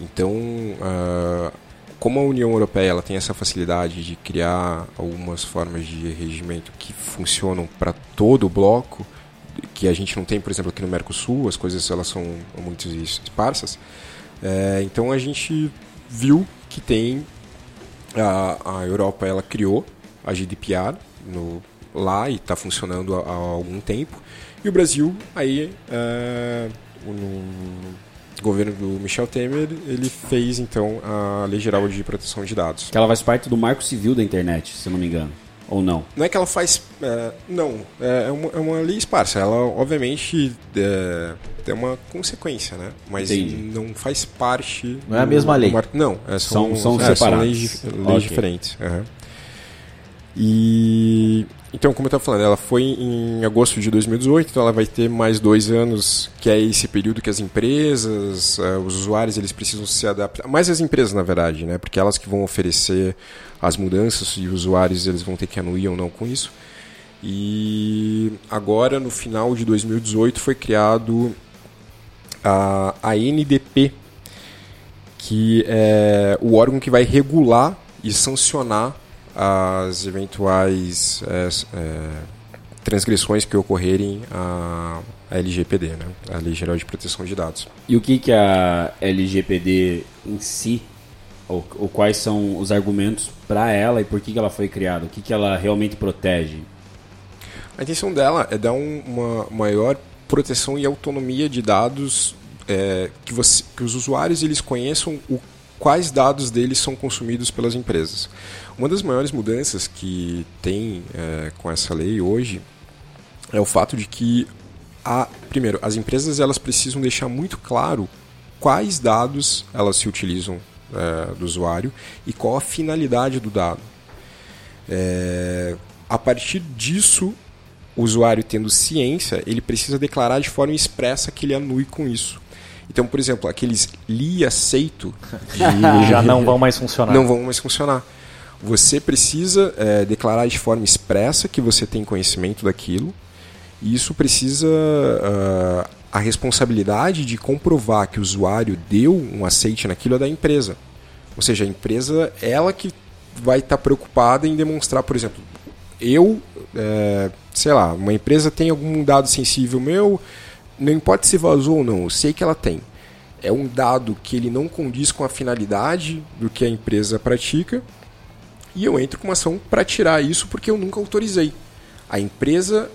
Então, ah, como a União Europeia ela tem essa facilidade de criar algumas formas de regimento que funcionam para todo o bloco, que a gente não tem, por exemplo, aqui no Mercosul, as coisas elas são muito esparsas. É, então a gente viu que tem a, a Europa ela criou a GDPR no, lá e está funcionando há, há algum tempo e o Brasil aí é, no governo do Michel Temer ele fez então a Lei Geral de Proteção de Dados Que ela faz parte do marco civil da internet, se não me engano. Ou não? não é que ela faz é, não é, é uma, é uma lei esparsa ela obviamente é, tem uma consequência né mas Entendi. não faz parte Não é a mesma lei. mar- não é, são, São- são é, separadas. leis, dif- leis Ok. diferentes aham. E então como eu estava falando ela foi em agosto de 2018 então ela vai ter mais dois anos que é esse período que as empresas eh, os usuários eles precisam se adaptar mais as empresas na verdade né? Porque elas que vão oferecer as mudanças e os usuários eles vão ter que anuir ou não com isso. E agora no final de 2018 foi criado a, a NDP que é o órgão que vai regular e sancionar as eventuais é, é, transgressões que ocorrerem à, à LGPD, né? a Lei Geral de Proteção de Dados. E o que, que a LGPD em si, ou, ou quais são os argumentos para ela e por que, que ela foi criada? O que, que ela realmente protege? A intenção dela é dar um- uma maior proteção e autonomia de dados é, que, você- que os usuários eles conheçam o, quais dados deles são consumidos pelas empresas. Uma das maiores mudanças que tem é, com essa lei hoje é o fato de que a, primeiro, as empresas elas precisam deixar muito claro quais dados elas se utilizam é, do usuário e qual a finalidade do dado. É, a partir disso, o usuário tendo ciência, ele precisa declarar de forma expressa que ele anui com isso. Então, por exemplo, aqueles li aceito já não vão mais funcionar. não vão mais funcionar. Você precisa é, declarar de forma expressa que você tem conhecimento daquilo. E isso precisa. ah, a responsabilidade de comprovar que o usuário deu um aceite naquilo é da empresa. Ou seja, a empresa, ela que vai estar preocupada em demonstrar, por exemplo, eu, é, sei lá, uma empresa tem algum dado sensível meu, não importa se vazou ou não, eu sei que ela tem. É um dado que ele não condiz com a finalidade do que a empresa pratica e eu entro com uma ação para tirar isso porque eu nunca autorizei. A empresa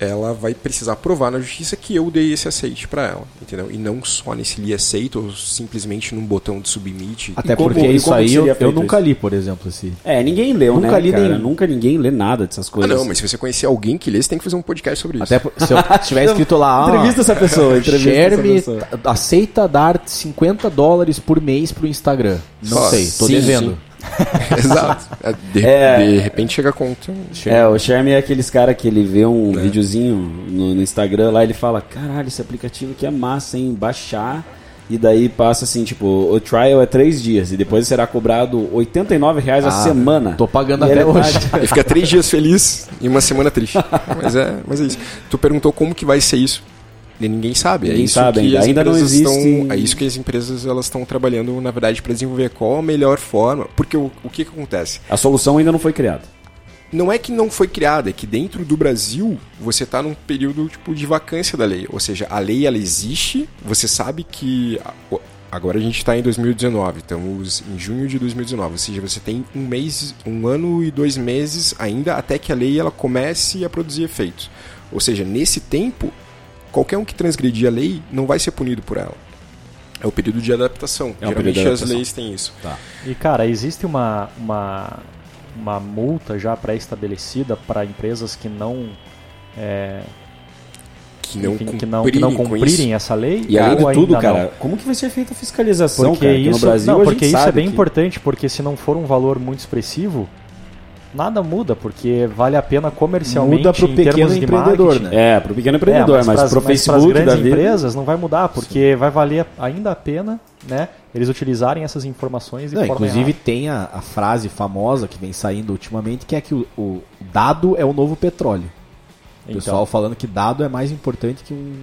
ela vai precisar provar na justiça que eu dei esse aceite para ela, entendeu? E não só nesse li aceito ou simplesmente num botão de submit. Até como- porque isso aí eu, eu nunca isso? li, por exemplo, esse. É, ninguém leu, Nunca né, li cara? nenhum. Nunca ninguém lê nada dessas Ah, coisas. não, mas se você conhecer alguém que lê, você tem que fazer um podcast sobre isso. Até por- se eu tiver escrito lá, ah, Entrevista essa pessoa, entrevista Sherme essa pessoa. aceita dar 50 dólares por mês pro Instagram. Não Só, sei, tô sim, devendo. sim. Exato. É, De, É. de repente chega a conta. É, o Sherme é aqueles cara que ele vê um videozinho no, no Instagram lá, ele fala, caralho, esse aplicativo aqui é massa, hein? Baixar. E daí passa assim, tipo, o trial é três dias e depois será cobrado 89 reais a Ah, semana. Tô pagando E até ele- hoje. Ele fica três dias feliz e uma semana triste. Mas é, mas é isso. Tu perguntou como que vai ser isso. E ninguém sabe. Ninguém é isso sabe que ainda. não empresas existe- Estão, é isso que as empresas elas estão trabalhando, na verdade, para desenvolver qual a melhor forma. Porque o, o que, que acontece? A solução ainda não foi criada. Não é que não foi criada, é que dentro do Brasil você está num período tipo, de vacância da lei. Ou seja, a lei ela existe, você sabe que. Agora a gente está em 2019, estamos em junho de 2019, ou seja, você tem um mês, um ano e dois meses ainda até que a lei ela comece a produzir efeitos. Ou seja, nesse tempo, qualquer um que transgredir a lei não vai ser punido por ela. É o período de adaptação. É Geralmente de as adaptação. leis têm isso. E cara, existe uma, uma, uma multa já pré-estabelecida para empresas que não, é, Que não enfim, que não, que não cumprirem essa lei? E além de tudo, ainda não? cara, como que vai ser feita a fiscalização, Porque cara? Isso, no Brasil não, a porque gente isso é bem que- importante, porque se não for um valor muito expressivo, nada muda, porque vale a pena comercialmente Muda pro em pequeno empreendedor, né? É, pro pequeno empreendedor, É, mas, pro pras Facebook grandes da vida... empresas não vai mudar, porque vai valer ainda a pena, né, eles utilizarem essas informações de Não, inclusive errada. tem a, a frase famosa que vem saindo ultimamente, que é que o, o dado é o novo petróleo. O Então, pessoal falando que dado é mais importante que um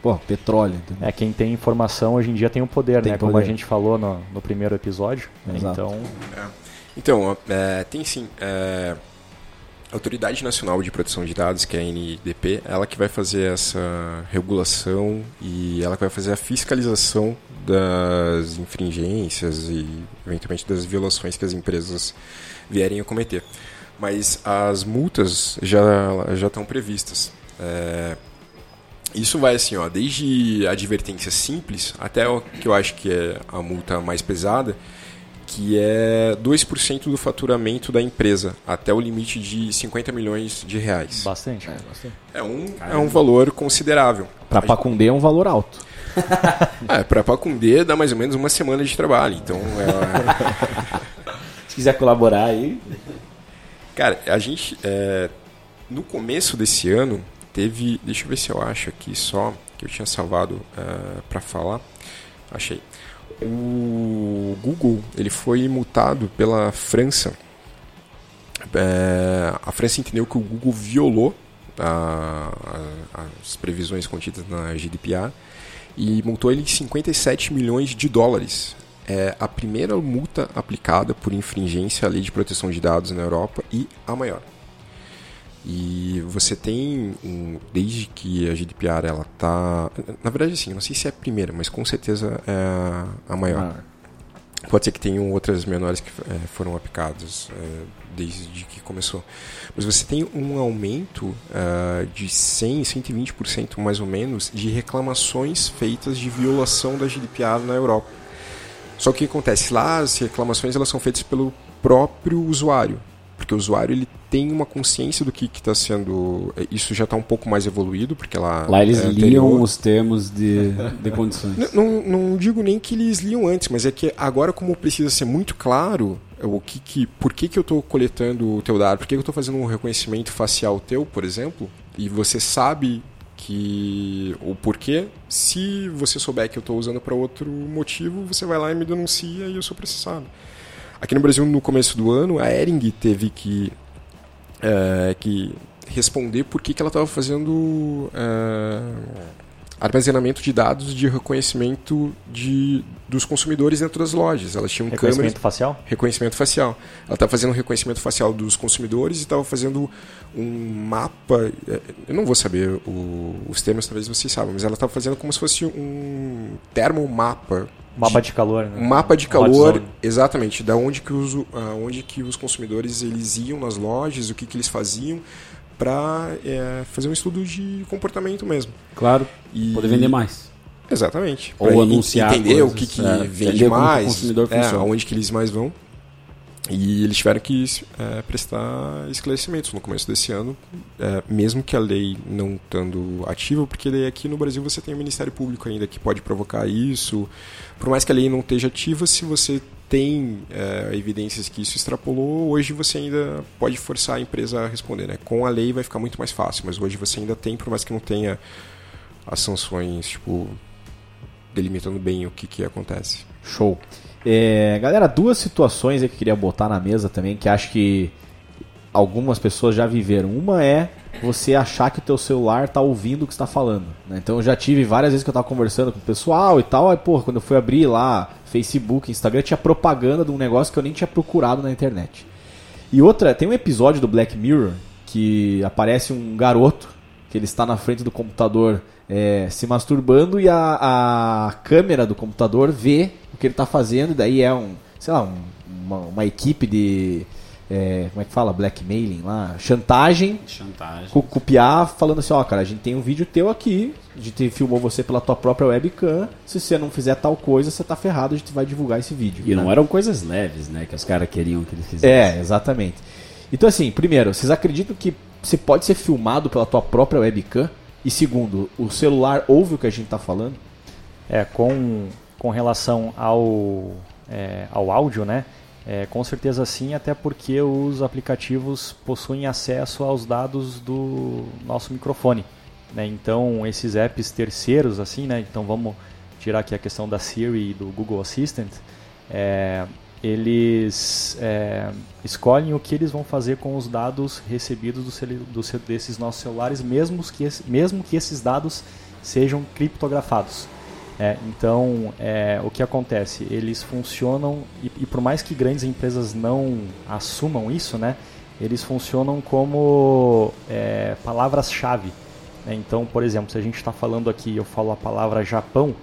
pô, petróleo. entendeu? É, quem tem informação hoje em dia tem o poder, Tem né? Como poder. a gente falou no, no primeiro episódio. né, Exato. Então, Então, é, tem sim. é, a Autoridade Nacional de Proteção de Dados, que é a NDP, ela que vai fazer essa regulação e ela que vai fazer a fiscalização das infringências e, eventualmente, das violações que as empresas vierem a cometer. Mas as multas já, já estão previstas. É, isso vai assim, ó, desde advertência simples até o que eu acho que é a multa mais pesada, que é 2% do faturamento da empresa, até o limite de 50 milhões de reais. bastante. É um, é um valor considerável. Pra Pacundê é um valor alto. É, para Pacundê dá mais ou menos uma semana de trabalho. Então, é, Se quiser colaborar aí... cara, a gente, é, no começo desse ano, teve. Deixa eu ver se eu acho aqui só, que eu tinha salvado é, para falar. Achei. O Google ele foi multado pela França. É, a França entendeu que o Google violou a- a- as previsões contidas na GDPR e multou ele em 57 milhões de dólares. É a primeira multa aplicada por infringência à lei de proteção de dados na Europa e a maior. E você tem, um, desde que a GDPR ela tá, na verdade assim, não sei se é a primeira, mas com certeza é a- maior. Pode ser que tenham outras menores que eh, foram aplicadas eh, desde que começou. Mas você tem um aumento ah, de 100, 120% mais ou menos de reclamações feitas de violação da GDPR na Europa. Só que o que acontece? Lá as reclamações elas são feitas pelo próprio usuário. Porque o usuário ele tem uma consciência do que está sendo. é, Isso já está um pouco mais evoluído, porque lá. Lá eles é liam anterior. os termos de, de condições. N- Não, não digo nem que eles liam antes, mas é que agora, como precisa ser muito claro o que, que por que, que eu estou coletando o teu dado, por que, que eu estou fazendo um reconhecimento facial teu, por exemplo, e você sabe que o porquê, se você souber que eu estou usando para outro motivo, você vai lá e me denuncia e eu sou processado. Aqui no Brasil, no começo do ano, a Ering teve que, é, que responder por que, que ela estava fazendo é, armazenamento de dados de reconhecimento de, dos consumidores dentro das lojas. Elas tinham câmeras Reconhecimento facial? reconhecimento facial. Ela estava fazendo um reconhecimento facial dos consumidores e estava fazendo um mapa. eh, Eu não vou saber o- os termos, talvez vocês saibam, mas ela estava fazendo como se fosse um termomapa. Mapa de calor, né? Um mapa de calor, exatamente, da onde que os, onde que os consumidores eles iam nas lojas, o que, que eles faziam, para fazer um estudo de comportamento mesmo. Claro, E- poder vender mais. Exatamente. Ou Pra anunciar entender o coisas, que, que é, vende o mais, consumidor é, aonde que eles mais vão. E eles tiveram que é, prestar esclarecimentos no começo desse ano, é, mesmo que a lei não estando ativa, porque aqui no Brasil você tem o Ministério Público ainda que pode provocar isso. Por mais que a lei não esteja ativa, se você tem é, evidências que isso extrapolou, hoje você ainda pode forçar a empresa a responder. Né? Com a lei vai ficar muito mais fácil, mas hoje você ainda tem, por mais que não tenha as sanções, tipo, delimitando bem o que, que acontece. Show. É, galera, duas situações que eu queria botar na mesa também, que acho que algumas pessoas já viveram. Uma é você achar que o teu celular tá ouvindo o que você tá falando. né? Então eu já tive várias vezes que eu tava conversando com o pessoal e tal, aí, pô, quando eu fui abrir lá Facebook, Instagram, tinha propaganda de um negócio que eu nem tinha procurado na internet. E outra, tem um episódio do Black Mirror que aparece um garoto que ele está na frente do computador é, se masturbando e a, a câmera do computador vê o que ele está fazendo, e daí é um, sei lá, um- uma, uma equipe de. é, como é que fala? Blackmailing lá, chantagem Chantagem. co- copiar falando assim, ó, cara, a gente tem um vídeo teu aqui, a gente filmou você pela tua própria webcam, se você não fizer tal coisa, você tá ferrado, a gente vai divulgar esse vídeo. E não né? eram coisas leves, né? Que os caras queriam que ele fizesse. É, exatamente. Então assim, primeiro, vocês acreditam que você pode ser filmado pela tua própria webcam? E segundo, o celular ouve o que a gente tá falando? É, com, com relação ao, é, ao áudio, né? É, com certeza sim, até porque os aplicativos possuem acesso aos dados do nosso microfone. Né? Então, esses apps terceiros, assim, né? Então, vamos tirar aqui a questão da Siri e do Google Assistant. É, eles é, escolhem o que eles vão fazer com os dados recebidos do do desses nossos celulares, mesmo que, mesmo que esses dados sejam criptografados. É, então, é, o que acontece? Eles funcionam, e, e por mais que grandes empresas não assumam isso, né, eles funcionam como é, palavras-chave. né? Então, por exemplo, se a gente está falando aqui eu falo a palavra Japão,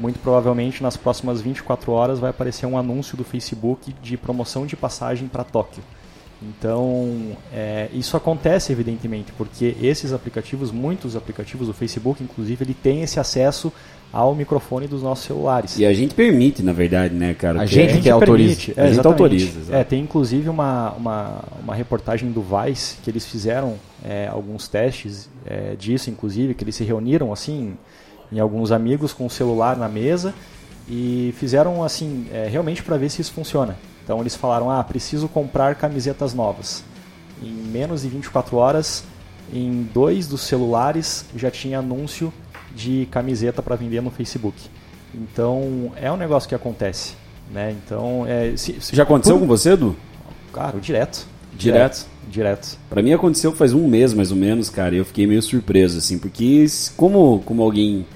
muito provavelmente nas próximas 24 horas vai aparecer um anúncio do Facebook de promoção de passagem para Tóquio. Então, é, isso acontece evidentemente, porque esses aplicativos, muitos aplicativos do Facebook, inclusive, ele tem esse acesso ao microfone dos nossos celulares. E a gente permite, na verdade, né, cara? A gente é- que autoriza. permite, A gente autoriza, exato. É, tem inclusive uma, uma, uma reportagem do Vice que eles fizeram é, alguns testes é, disso, inclusive, que eles se reuniram assim em alguns amigos com o celular na mesa e fizeram assim é, realmente para ver se isso funciona. Então eles falaram: ah, preciso comprar camisetas novas. Em menos de 24 horas, em dois dos celulares já tinha anúncio de camiseta para vender no Facebook. Então é um negócio que acontece, né? Então é, se, se- Já aconteceu por- com você, Edu? Cara, direto. Direto? Direto. Pra mim aconteceu faz um mês, mais ou menos, cara, e eu fiquei meio surpreso, assim, porque como, como alguém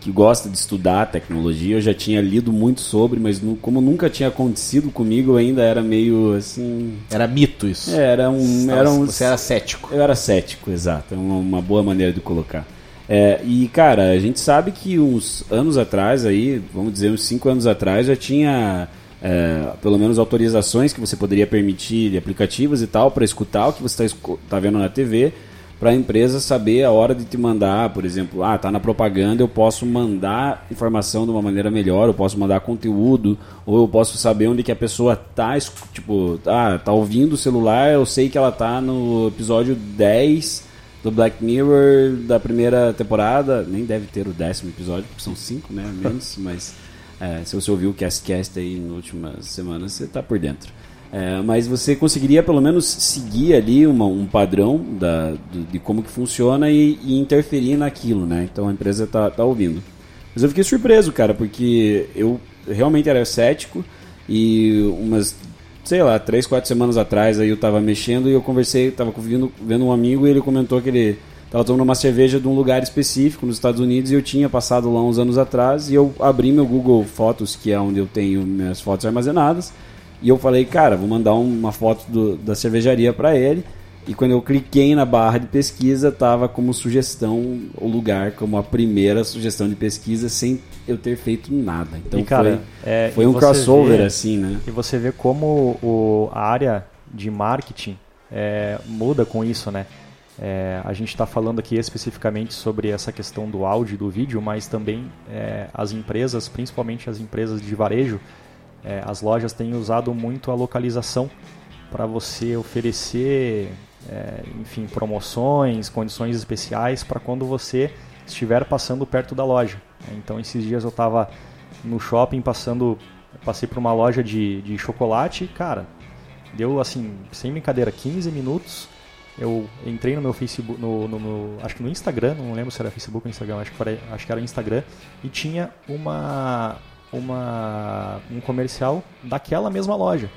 que gosta de estudar tecnologia, eu já tinha lido muito sobre, mas nu- como nunca tinha acontecido comigo, ainda era meio, assim... Era mito isso. É, era um... Era um Você era cético. Eu era cético, exato. É uma, boa maneira de colocar. É, e, cara, a gente sabe que uns anos atrás, aí, vamos dizer, uns 5 anos atrás, já tinha é, pelo menos autorizações que você poderia permitir de aplicativos e tal para escutar o que você está vendo na TV para a empresa saber a hora de te mandar, por exemplo, ah, tá na propaganda, eu posso mandar informação de uma maneira melhor, eu posso mandar conteúdo, ou eu posso saber onde que a pessoa tá, tipo, ah, tá ouvindo o celular, eu sei que ela tá no episódio 10 do Black Mirror da primeira temporada, nem deve ter o décimo episódio, porque são cinco, né, menos, mas é, se você ouviu o Cast Cast aí nas últimas semanas, você tá por dentro. É, mas você conseguiria pelo menos seguir ali uma- um padrão da, do- de como que funciona e, e interferir naquilo, né? Então a empresa tá, tá ouvindo. Mas eu fiquei surpreso, cara, porque eu realmente era cético e umas, sei lá, três, quatro semanas atrás aí eu tava mexendo e eu conversei, tava vendo, vendo um amigo e ele comentou que ele tava tomando uma cerveja de um lugar específico nos Estados Unidos e eu tinha passado lá uns anos atrás e eu abri meu Google Fotos, que é onde eu tenho minhas fotos armazenadas, e eu falei, cara, vou mandar uma foto do- da cervejaria para ele. E quando eu cliquei na barra de pesquisa, tava como sugestão o lugar, como a primeira sugestão de pesquisa, sem eu ter feito nada. Então E, cara, foi, é, foi um crossover vê- assim, né? E você vê como o, a área de marketing é, muda com isso, né? É, a gente está falando aqui especificamente sobre essa questão do áudio e do vídeo, mas também é, as empresas, principalmente as empresas de varejo, é, as lojas têm usado muito a localização para você oferecer, é, enfim, promoções, condições especiais para quando você estiver passando perto da loja. Então, esses dias eu estava no shopping passando, passei por uma loja de, de chocolate, e, cara, deu assim, sem brincadeira, 15 minutos. Eu entrei no meu Facebook, no, no acho que no Instagram, não lembro se era Facebook ou Instagram, acho que, era, acho que era Instagram, e tinha uma, uma, um comercial daquela mesma loja.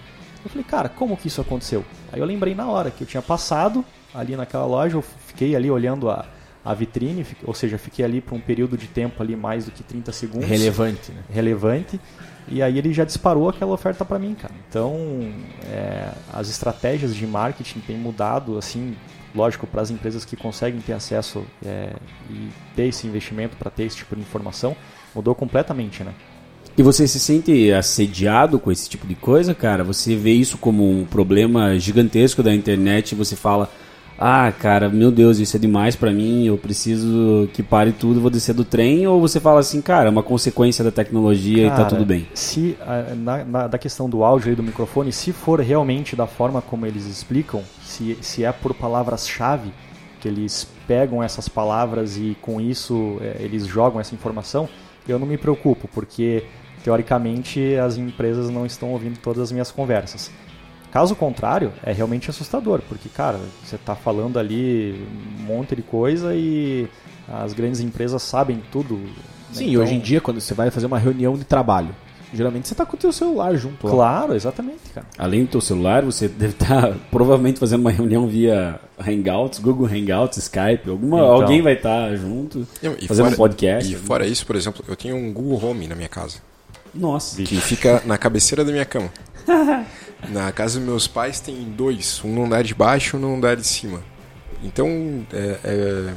Eu falei, cara, como que isso aconteceu? Aí eu lembrei na hora que eu tinha passado ali naquela loja, eu fiquei ali olhando a, a vitrine, ou seja, fiquei ali por um período de tempo ali mais do que 30 segundos Relevante, né? relevante. E aí ele já disparou aquela oferta para mim, cara. Então, é, as estratégias de marketing têm mudado, assim, lógico, para as empresas que conseguem ter acesso é, e ter esse investimento para ter esse tipo de informação, mudou completamente, né? E você se sente assediado com esse tipo de coisa, cara? Você vê isso como um problema gigantesco da internet e você fala: "Ah, cara, meu Deus, isso é demais pra mim, eu preciso que pare tudo, vou descer do trem", ou você fala assim: "Cara, é uma consequência da tecnologia e tá Cara, tudo bem"? Se, na, na- da questão do áudio e do microfone, se for realmente da forma como eles explicam, se, se é por palavras-chave, que eles pegam essas palavras e com isso eh, eles jogam essa informação, eu não me preocupo, porque teoricamente as empresas não estão ouvindo todas as minhas conversas. Caso contrário, é realmente assustador, porque, cara, você está falando ali um monte de coisa e as grandes empresas sabem tudo. né? Sim, e Então- hoje em dia, quando você vai fazer uma reunião de trabalho, geralmente você tá com o teu celular junto lá. Claro, exatamente, cara. Além do teu celular, você deve estar provavelmente fazendo uma reunião via Hangouts, Google Hangouts, Skype, alguma, Então. alguém vai estar junto Não, e fazendo fora- um podcast. E fora isso, por exemplo, eu tenho um Google Home na minha casa. Nossa. Que fica na cabeceira da minha cama. Na casa dos meus pais tem dois, um no andar de baixo e um no andar de cima. Então é, é,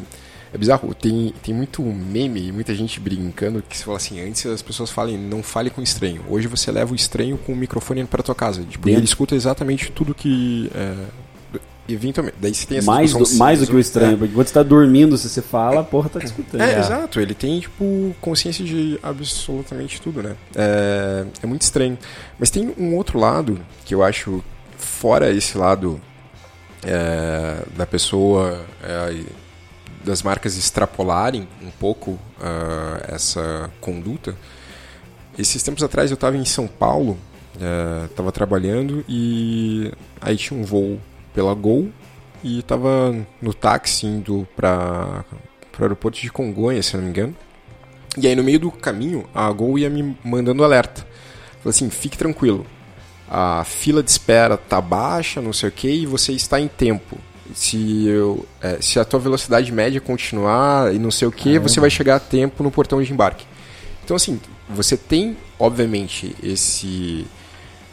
é bizarro, tem, tem muito meme, muita gente brincando que se fala assim, antes as pessoas falam não fale com estranho. Hoje você leva o estranho com o microfone para tua casa. Tipo, e ele escuta exatamente tudo que. É, eventualmente. Daí você tem essa Mais do, mais do que o estranho, é. porque quando você tá dormindo, se você fala, a porra tá escutando. É, exato. Ele tem, tipo, consciência de absolutamente tudo, né? É, é muito estranho. Mas tem um outro lado que eu acho, fora esse lado é, da pessoa, é, das marcas extrapolarem um pouco ah, essa conduta. Esses tempos atrás eu estava em São Paulo, estava trabalhando e aí tinha um voo pela Gol e estava no táxi indo para o aeroporto de Congonhas, se não me engano. E aí no meio do caminho a Gol ia me mandando alerta. Falou assim, fique tranquilo, a fila de espera tá baixa, não sei o que, e você está em tempo. Se, eu, é, se a tua velocidade média continuar e não sei o que, você vai chegar a tempo no portão de embarque. Então assim, você tem, obviamente, esse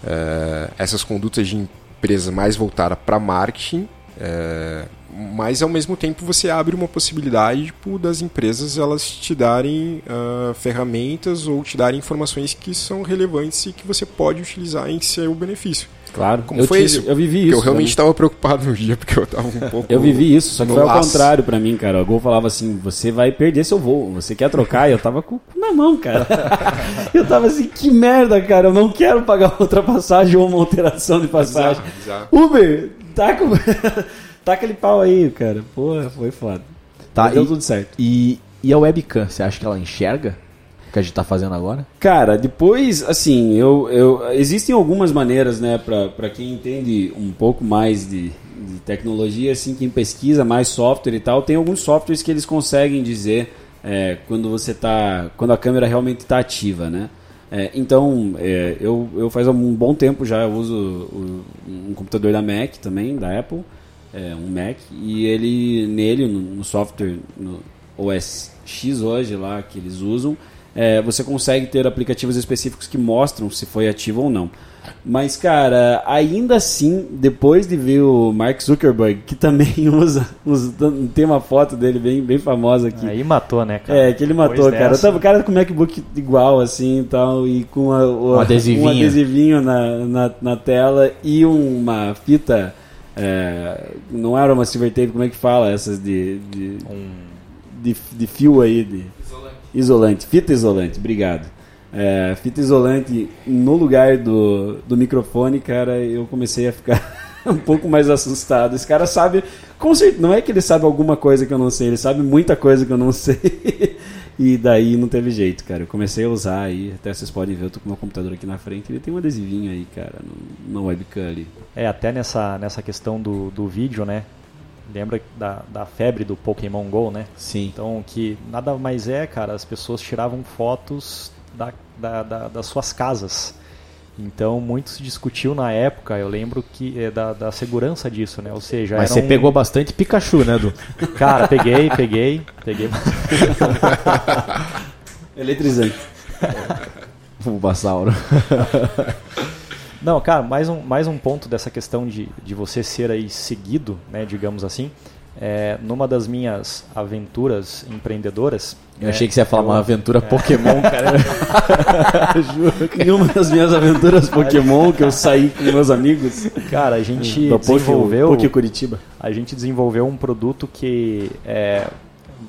é, essas condutas de empresa mais voltada para marketing, é, mas ao mesmo tempo você abre uma possibilidade tipo, das empresas elas te darem ah, ferramentas ou te darem informações que são relevantes e que você pode utilizar em seu benefício. Claro. Como eu foi tive- isso? Eu vivi Porque isso. eu realmente estava preocupado no dia, porque eu tava um pouco. Eu vivi isso, só que foi ao laço. contrário pra mim, cara. O Gol falava assim: você vai perder seu voo, você quer trocar? E eu tava com o cu na mão, cara. eu tava assim: que merda, cara. Eu não quero pagar outra passagem ou uma alteração de passagem. Bizarro, bizarro. Uber, taca, o- taca aquele pau aí, cara. Porra, foi foda. Tá, Mas deu e- tudo certo. E, e a webcam, você acha que ela enxerga que a gente tá fazendo agora? Cara, depois, assim, eu, eu existem algumas maneiras, né, pra quem entende um pouco mais de, de tecnologia, assim, quem pesquisa mais software e tal, tem alguns softwares que eles conseguem dizer é, quando você tá, quando a câmera realmente está ativa, né? É, então, é, eu, eu faz um bom tempo já uso o- um computador da Mac também, da Apple, é, um Mac, e ele nele, no, no software, no OS X hoje lá que eles usam, é, você consegue ter aplicativos específicos que mostram se foi ativo ou não. Mas, cara, ainda assim, depois de ver o Mark Zuckerberg, que também usa, usa tem uma foto dele bem, bem famosa aqui. Aí matou, né, cara? É, que ele matou, Depois cara. dessa- Tava o cara com o MacBook igual, assim e tal, e com a- o, Um adesivinho. um adesivinho na, na, na tela e uma fita. é, não era uma silver tape, como é que fala? Essas de. de, de, de fio aí. De, isolante. Fita isolante, obrigado. É, fita isolante no lugar do, do microfone, cara, eu comecei a ficar um pouco mais assustado. Esse cara sabe, com certeza, não é que ele sabe alguma coisa que eu não sei, ele sabe muita coisa que eu não sei. e daí não teve jeito, cara. Eu comecei a usar aí, até vocês podem ver, eu tô com meu computador aqui na frente, ele tem um adesivinho aí, cara, no, no webcam ali. É, até nessa, nessa questão do, do vídeo, né? Lembra da, da febre do Pokémon GO, né? Sim. Então, que nada mais é, cara, as pessoas tiravam fotos da, da, da- das suas casas. Então, muito se discutiu na época, eu lembro que é, da, da segurança disso, né? Ou seja, Mas você um- pegou bastante Pikachu, né, Du? Cara, peguei, peguei, peguei. Eletrizante. Bulbasauro. Não, cara, mais um, mais um ponto dessa questão de, de você ser aí seguido, né, digamos assim. É, numa das minhas aventuras empreendedoras. Eu né, achei que você ia falar eu- uma aventura Pokémon, cara. Em uma das minhas aventuras Pokémon que eu saí com meus amigos. Cara, a gente Poké- desenvolveu. Poké Curitiba. a gente desenvolveu um produto que é,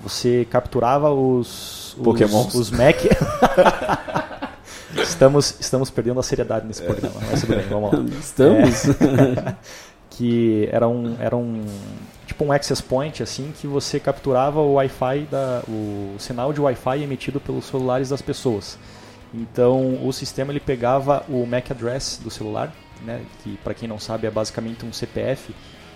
você capturava os, os Pokémons. os Mac. estamos, estamos perdendo a seriedade nesse programa, mas tudo bem, vamos lá. Estamos? que era um, era um tipo um access point assim que você capturava o Wi-Fi da o sinal de Wi-Fi emitido pelos celulares das pessoas. Então o sistema ele pegava o MAC address do celular, né, que para quem não sabe é basicamente um CPF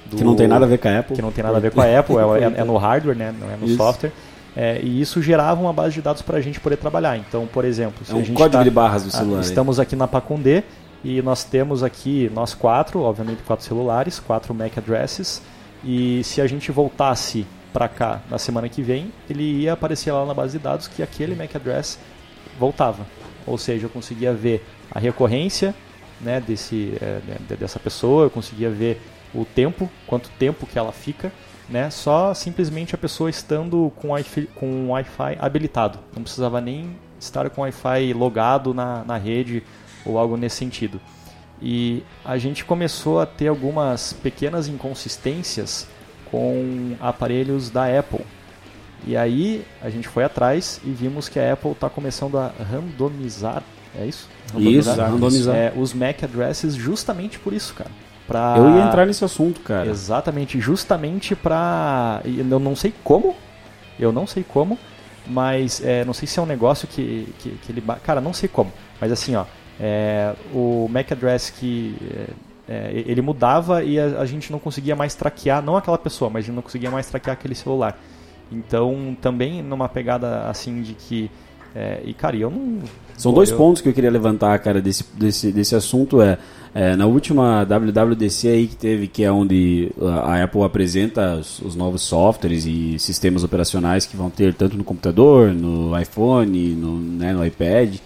do, Que não tem nada a ver com a Apple. que não tem nada a ver com a Apple, é, é- é no hardware, né, não é no Isso. software. É, e isso gerava uma base de dados para a gente poder trabalhar. Então, por exemplo, se É a um gente código tá- de barras do ah, celular. Estamos aqui na Pacondê e nós temos aqui, nós quatro, obviamente quatro celulares, quatro MAC addresses. E se a gente voltasse para cá na semana que vem, ele ia aparecer lá na base de dados que aquele MAC address voltava. Ou seja, eu conseguia ver a recorrência né, desse, é, de- dessa pessoa, eu conseguia ver o tempo, quanto tempo que ela fica, né, só simplesmente a pessoa estando com o Wi-Fi, com Wi-Fi habilitado. Não precisava nem estar com o Wi-Fi logado na, na rede ou algo nesse sentido. E a gente começou a ter algumas pequenas inconsistências com aparelhos da Apple. E aí a gente foi atrás e vimos que a Apple está começando a randomizar, é isso? Isso, randomizar. É, os MAC addresses justamente por isso, cara. Pra... Eu ia entrar nesse assunto, cara. Exatamente, justamente pra. e Eu não sei como, eu não sei como, mas é, não sei se é um negócio que, que, que ele. Cara, não sei como, mas assim, ó, é, o MAC address que. é, é, ele mudava e a, a gente não conseguia mais traquear, não aquela pessoa, mas a gente não conseguia mais traquear aquele celular. Então, também numa pegada assim de que. É, e cara, eu não. São dois eu- pontos que eu queria levantar, cara, desse, desse, desse assunto. É, é, na última WWDC aí que teve, que é onde a a Apple apresenta os, os novos softwares e sistemas operacionais que vão ter tanto no computador, no iPhone, no, né, no iPad,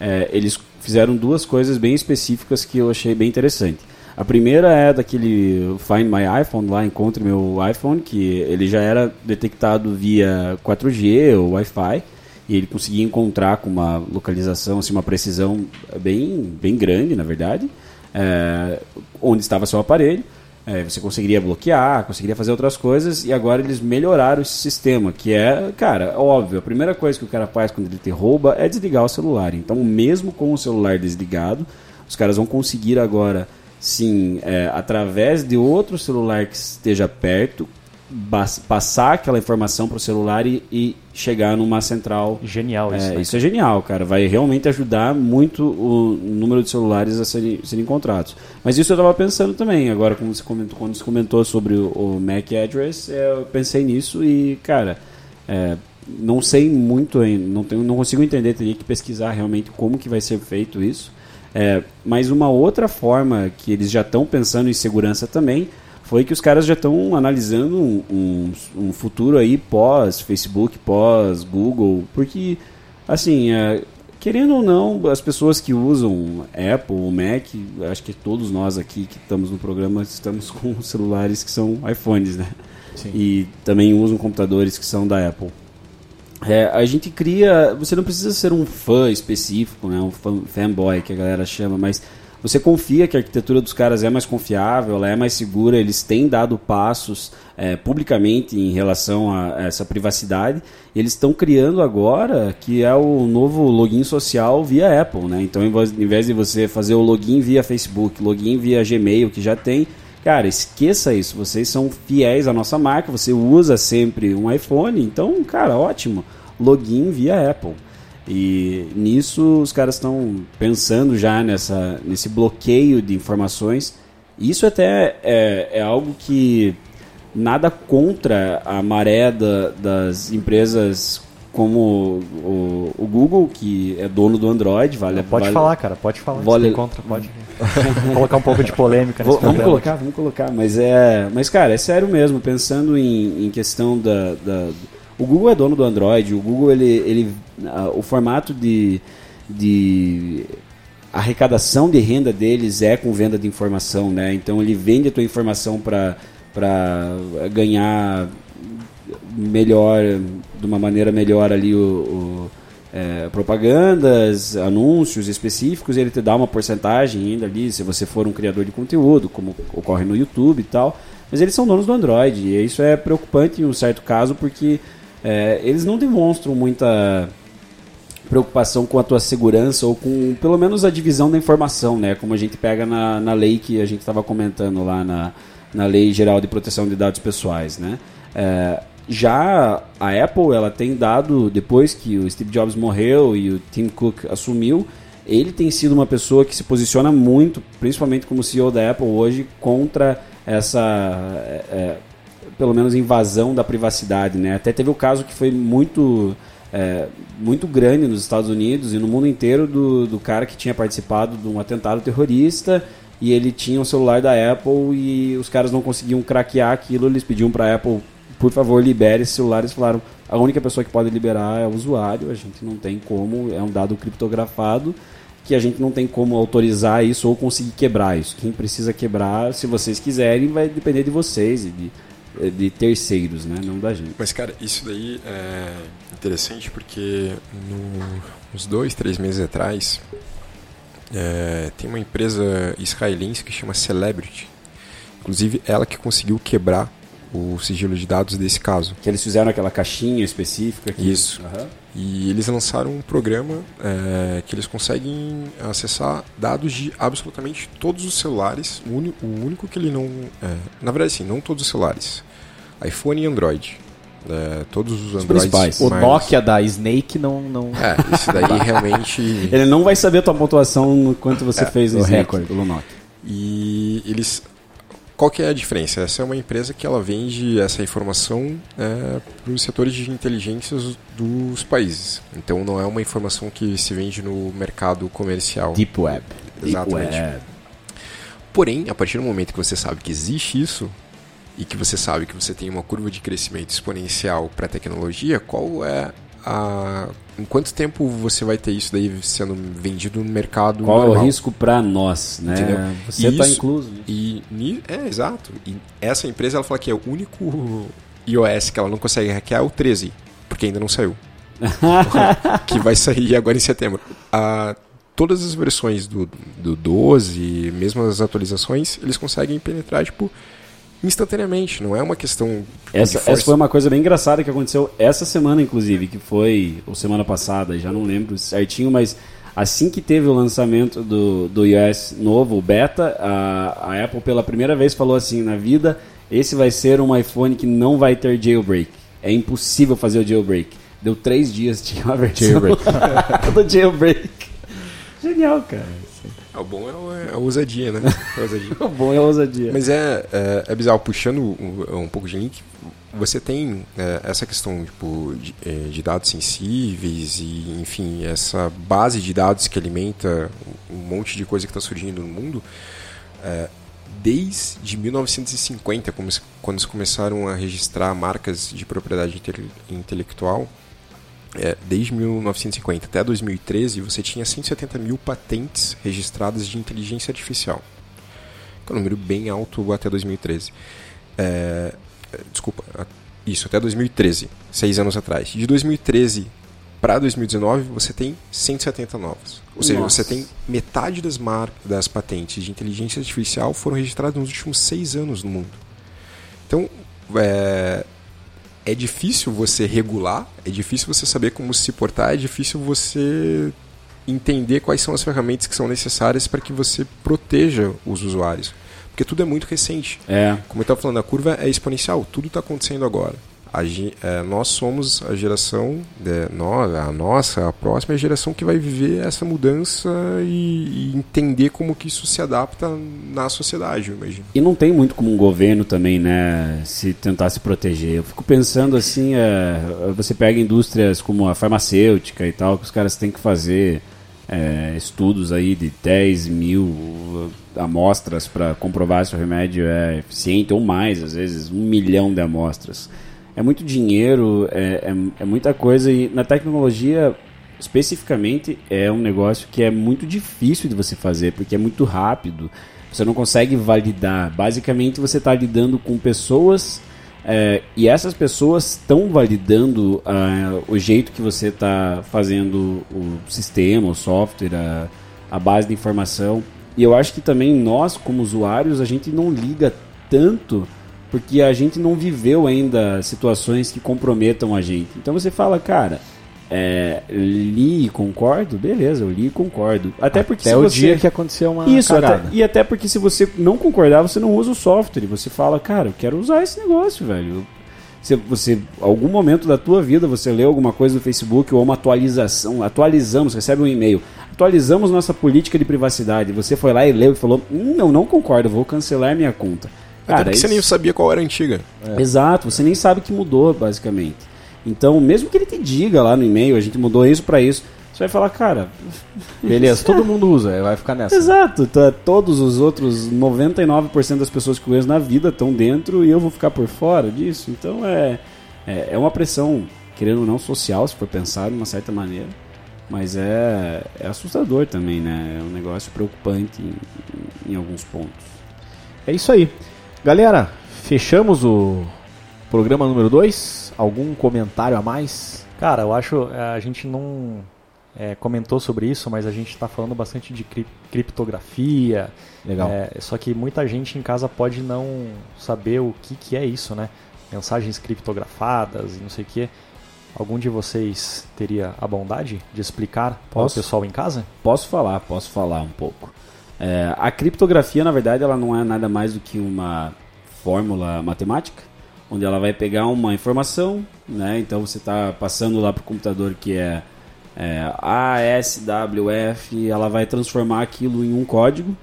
é, eles fizeram duas coisas bem específicas que eu achei bem interessante. A primeira é daquele Find My iPhone lá, encontre meu iPhone, que ele já era detectado via 4G ou Wi-Fi e ele conseguia encontrar com uma localização, assim, uma precisão bem, bem grande, na verdade. é, onde estava seu aparelho. É, você conseguiria bloquear, conseguiria fazer outras coisas, e agora eles melhoraram esse sistema, que é, cara, óbvio, a primeira coisa que o cara faz quando ele te rouba é desligar o celular. Então, mesmo com o celular desligado, os caras vão conseguir agora, sim, é, através de outro celular que esteja perto, passar aquela informação para o celular e, e chegar numa central Genial isso, é, né? isso é genial, cara. Vai realmente ajudar muito o número de celulares a serem, serem encontrados. Mas isso eu estava pensando também. Agora, como você comentou, quando você comentou sobre o, o MAC address, é, eu pensei nisso e, cara, é, não sei muito ainda, não, tenho, não consigo entender, teria que pesquisar realmente como que vai ser feito isso. É, mas uma outra forma que eles já estão pensando em segurança também foi que os caras já estão analisando um, um, um futuro aí pós Facebook, pós Google, porque assim, é, querendo ou não, as pessoas que usam Apple, Mac, acho que todos nós aqui que estamos no programa estamos com celulares que são iPhones, né? Sim. E também usam computadores que são da Apple. É, a gente cria. Você não precisa ser um fã específico, né? um fanboy que a galera chama, mas você confia que a arquitetura dos caras é mais confiável, ela é mais segura, eles têm dado passos é, publicamente em relação a essa privacidade. Eles estão criando agora que é o novo login social via Apple, né? Então, em vez de você fazer o login via Facebook, login via Gmail, que já tem, Cara, esqueça isso. Vocês são fiéis à nossa marca. Você usa sempre um iPhone. Então, cara, ótimo. Login via Apple. E nisso os caras estão pensando já nessa, nesse bloqueio de informações. Isso até é, é algo que nada contra a maré da- das empresas como o, o Google, que é dono do Android. Vale, Pode vale- falar, cara, pode falar. Vale- contra, pode colocar um pouco de polêmica nesse vamos colocar, vamos colocar, mas é, mas cara, é sério mesmo, pensando em, em questão da, da- o Google é dono do Android, o Google ele, ele o formato de, de arrecadação de renda deles é com venda de informação, né? Então ele vende a tua informação para para ganhar melhor, de uma maneira melhor ali o, o, é, propagandas, anúncios específicos, ele te dá uma porcentagem ainda ali, se você for um criador de conteúdo, como ocorre no YouTube e tal. Mas eles são donos do Android, e isso é preocupante em um certo caso, porque é, eles não demonstram muita preocupação com a tua segurança ou com pelo menos a divisão da informação, né? Como a gente pega na, na lei que a gente estava comentando lá na, na Lei Geral de Proteção de Dados Pessoais, né? É, já a Apple, ela tem dado, depois que o Steve Jobs morreu e o Tim Cook assumiu, ele tem sido uma pessoa que se posiciona muito, principalmente como CEO da Apple hoje, contra essa, é, é, pelo menos, invasão da privacidade, né? Até teve o caso que foi muito é, muito grande nos Estados Unidos e no mundo inteiro do, do cara que tinha participado de um atentado terrorista e ele tinha o celular da Apple e os caras não conseguiam craquear aquilo, eles pediam para a Apple, por favor, libere esse celular, eles falaram, a única pessoa que pode liberar é o usuário, a gente não tem como, é um dado criptografado que a gente não tem como autorizar isso ou conseguir quebrar isso. Quem precisa quebrar, se vocês quiserem, vai depender de vocês e de, de terceiros, né? Não da gente. Mas, cara, isso daí é interessante porque no, uns dois, três meses atrás é, tem uma empresa israelense que chama Celebrity. Inclusive, ela que conseguiu quebrar o sigilo de dados desse caso. Que eles fizeram aquela caixinha específica. Que... Isso. Aham. E eles lançaram um programa é, que eles conseguem acessar dados de absolutamente todos os celulares. O único que ele não. é, na verdade, sim, não todos os celulares. iPhone e Android. É, todos os Androids. principais. O mais- Nokia da Snake não. não... É, isso daí realmente. Ele não vai saber a tua pontuação no quanto você fez no recorde. pelo Nokia. E eles. Qual que é a diferença? Essa é uma empresa que ela vende essa informação é, para os setores de inteligências dos países. Então não é uma informação que se vende no mercado comercial. Deep Web. Exatamente. Deep Web. Porém, a partir do momento que você sabe que existe isso e que você sabe que você tem uma curva de crescimento exponencial para a tecnologia, qual é a em quanto tempo você vai ter isso daí sendo vendido no mercado Qual é o normal? risco para nós, né? Entendeu? Você está incluso. E é exato. E essa empresa ela fala que é o único iOS que ela não consegue hackear é o 13, porque ainda não saiu. que vai sair agora em setembro. A todas as versões do, do 12, mesmo as atualizações, eles conseguem penetrar, tipo, instantaneamente. Não é uma questão. Essa, essa foi uma coisa bem engraçada que aconteceu essa semana, inclusive, que foi, ou semana passada, já não lembro certinho, mas assim que teve o lançamento do, do iOS novo, o beta, a, a Apple pela primeira vez falou assim na vida, esse vai ser um iPhone que não vai ter jailbreak. É impossível fazer o jailbreak. Deu três dias, tinha uma versão Jailbreak. do jailbreak. Genial, cara. Ah, O bom é é a ousadia, né? A ousadia. O bom é a ousadia. Mas é, é, é bizarro, puxando um, um pouco de link, você tem é, essa questão tipo, de, é, de dados sensíveis e, enfim, essa base de dados que alimenta um monte de coisa que está surgindo no mundo. é, desde 1950, como quando se começaram a registrar marcas de propriedade inte- intelectual, é, desde 1950 até 2013, você tinha 170 mil patentes registradas de inteligência artificial. Que é um número bem alto até 2013. É, desculpa, isso, até 2013, seis anos atrás. De 2013 para 2019, você tem 170 novas. Ou seja, Nossa. você tem metade das, mar das patentes de inteligência artificial foram registradas nos últimos seis anos no mundo. Então, é, é difícil você regular, é difícil você saber como se portar, é difícil você entender quais são as ferramentas que são necessárias para que você proteja os usuários. Porque tudo é muito recente. É, Como eu estava falando, a curva é exponencial, tudo está acontecendo agora. A é, nós somos a geração, é, nós, a nossa, a próxima é a geração que vai viver essa mudança e, e entender como que isso se adapta na sociedade, eu imagino. E não tem muito como um governo também, né, se tentar se proteger. Eu fico pensando assim, é, você pega indústrias como a farmacêutica e tal, que os caras têm que fazer é, estudos aí de 10 mil amostras para comprovar se o remédio é eficiente ou mais, às vezes um milhão de amostras. É muito dinheiro, é, é, é muita coisa e na tecnologia especificamente é um negócio que é muito difícil de você fazer porque é muito rápido. Você não consegue validar. Basicamente, você está lidando com pessoas é, e essas pessoas estão validando ah, o jeito que você está fazendo o sistema, o software, a, a base de informação. E eu acho que também nós, como usuários, a gente não liga tanto porque a gente não viveu ainda situações que comprometam a gente. Então você fala, cara, é, li e concordo? Beleza, eu li e concordo. Até porque Até se o você... dia que aconteceu uma Isso, até- e até porque se você não concordar, você não usa o software. Você fala, cara, eu quero usar esse negócio, velho. Se você, algum momento da tua vida, você leu alguma coisa no Facebook ou uma atualização, atualizamos, recebe um e-mail, atualizamos nossa política de privacidade. Você foi lá e leu e falou, hum, eu não concordo, vou cancelar minha conta. Até porque isso- você nem sabia qual era a antiga. Exato, você nem sabe que mudou, basicamente. Então, mesmo que ele te diga lá no e-mail, a gente mudou isso pra isso, você vai falar, cara, Beleza, todo mundo usa, vai ficar nessa. Exato, tá, todos os outros 99% das pessoas que eu conheço na vida estão dentro e eu vou ficar por fora disso. Então é, é, é uma pressão, querendo ou não, social, se for pensar de uma certa maneira. Mas é, é assustador também, né? É um negócio preocupante em, em alguns pontos. É isso aí. Galera, fechamos o programa número 2. Algum comentário a mais? Cara, eu acho é, a gente não é, comentou sobre isso, mas a gente está falando bastante de cri- criptografia. Legal. É, só que muita gente em casa pode não saber o que, que é isso, né? Mensagens criptografadas e não sei o que. Algum de vocês teria a bondade de explicar para o pessoal em casa? Posso falar, posso falar um pouco. É, a criptografia, na verdade, ela não é nada mais do que uma fórmula matemática, onde ela vai pegar uma informação, né? Então você está passando lá para o computador que é, é ASWF, ela vai transformar aquilo em um código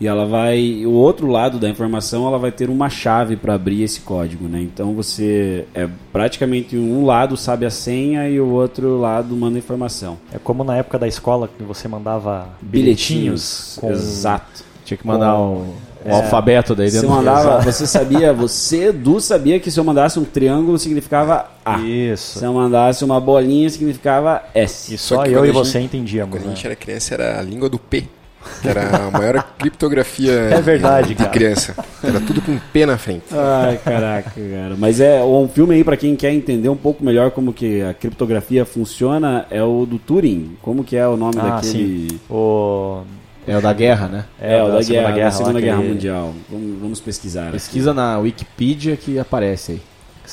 e ela vai o outro lado da informação ela vai ter uma chave para abrir esse código, né? Então você é praticamente um lado sabe a senha e o outro lado manda informação. É como na época da escola que você mandava bilhetinhos, com Exato. Tinha que mandar um, um alfabeto daí Você dentro. mandava, você sabia, você, Edu, sabia que se eu mandasse um triângulo significava A. Isso. Se eu mandasse uma bolinha significava S. E Só só eu e a você gente- entendíamos. Quando a né? gente era criança era a língua do P. que era a maior criptografia É verdade, de cara. criança. Era tudo com P na frente. Ai, caraca, cara. Mas é um filme aí pra quem quer entender um pouco melhor como que a criptografia funciona, é o do Turing. Como que é o nome Ah, daquele... sim. O... É o da guerra, né? É, o da, Segunda guerra, da Segunda lá, Guerra aquele- Mundial. Vamos, vamos pesquisar. Pesquisa na Wikipedia que aparece aí.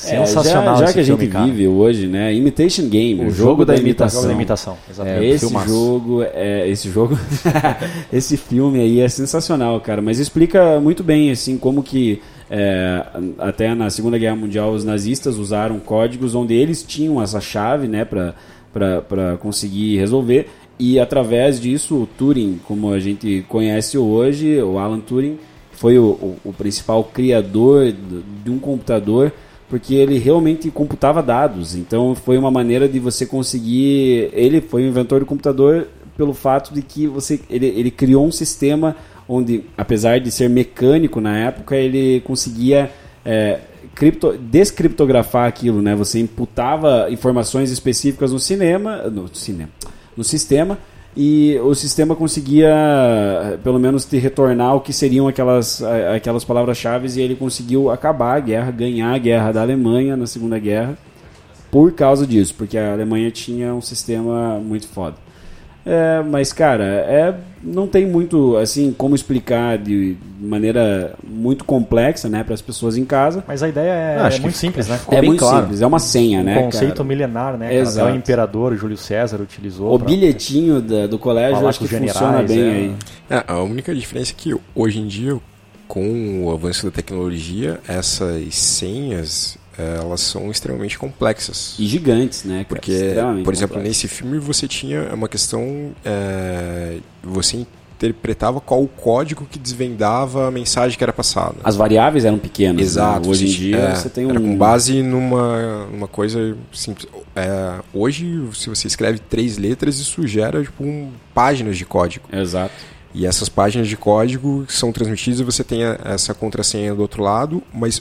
É, Sensacional já, já esse que a gente cara. vive hoje, né? Imitation Game, O jogo da imitação. Jogo da imitação, exatamente. É, esse filmaço. jogo, é, esse jogo, esse filme aí é sensacional, cara. Mas explica muito bem, assim, como que é, até na Segunda Guerra Mundial os nazistas usaram códigos onde eles tinham essa chave, né, para para conseguir resolver. E através disso, o Turing, como a gente conhece hoje, o Alan Turing, foi o, o, o principal criador do- de um computador porque ele realmente computava dados. Então foi uma maneira de você conseguir. Ele foi o inventor do computador pelo fato de que você ele, ele criou um sistema onde, apesar de ser mecânico na época, ele conseguia é, cripto, descriptografar aquilo, né? Você imputava informações específicas no cinema, no cinema, no sistema e o sistema conseguia pelo menos te retornar o que seriam aquelas, aquelas palavras-chave e ele conseguiu acabar a guerra, ganhar a guerra da Alemanha na Segunda Guerra por causa disso, porque a Alemanha tinha um sistema muito foda. É, mas cara, é, não tem muito assim como explicar de maneira muito complexa, né, para as pessoas em casa. Mas a ideia é, é muito simples, né? ficou é bem muito claro. simples, é uma senha, Um né, conceito cara? milenar, né? cara? Exato. Até o imperador Júlio César utilizou. O pra- bilhetinho da- do colégio acho que os funciona generais, bem é. aí. É, a única diferença é que hoje em dia, com o avanço da tecnologia, essas senhas elas são extremamente complexas. E gigantes, né? cara? Porque, por exemplo, complexos. nesse filme você tinha uma questão. eh, você interpretava qual o código que desvendava a mensagem que era passada. As variáveis eram pequenas. Exato. Né? Hoje em dia é, você tem um. Era com base numa, numa coisa simples. É, hoje, se você escreve três letras, isso gera tipo, um, páginas de código. Exato. E essas páginas de código são transmitidas e você tem essa contrassenha do outro lado, mas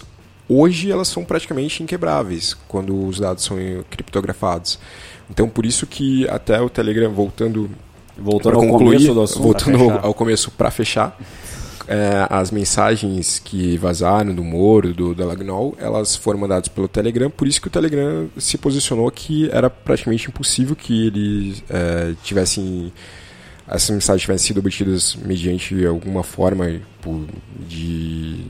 hoje elas são praticamente inquebráveis quando os dados são criptografados. Então, por isso que até o Telegram, voltando Voltando ao concluir, começo do assunto. voltando ao, começo para fechar, é, as mensagens que vazaram do Moro, do Delagnol, elas foram mandadas pelo Telegram, por isso que o Telegram se posicionou que era praticamente impossível que eles é, tivessem essas mensagens tivessem sido obtidas mediante alguma forma de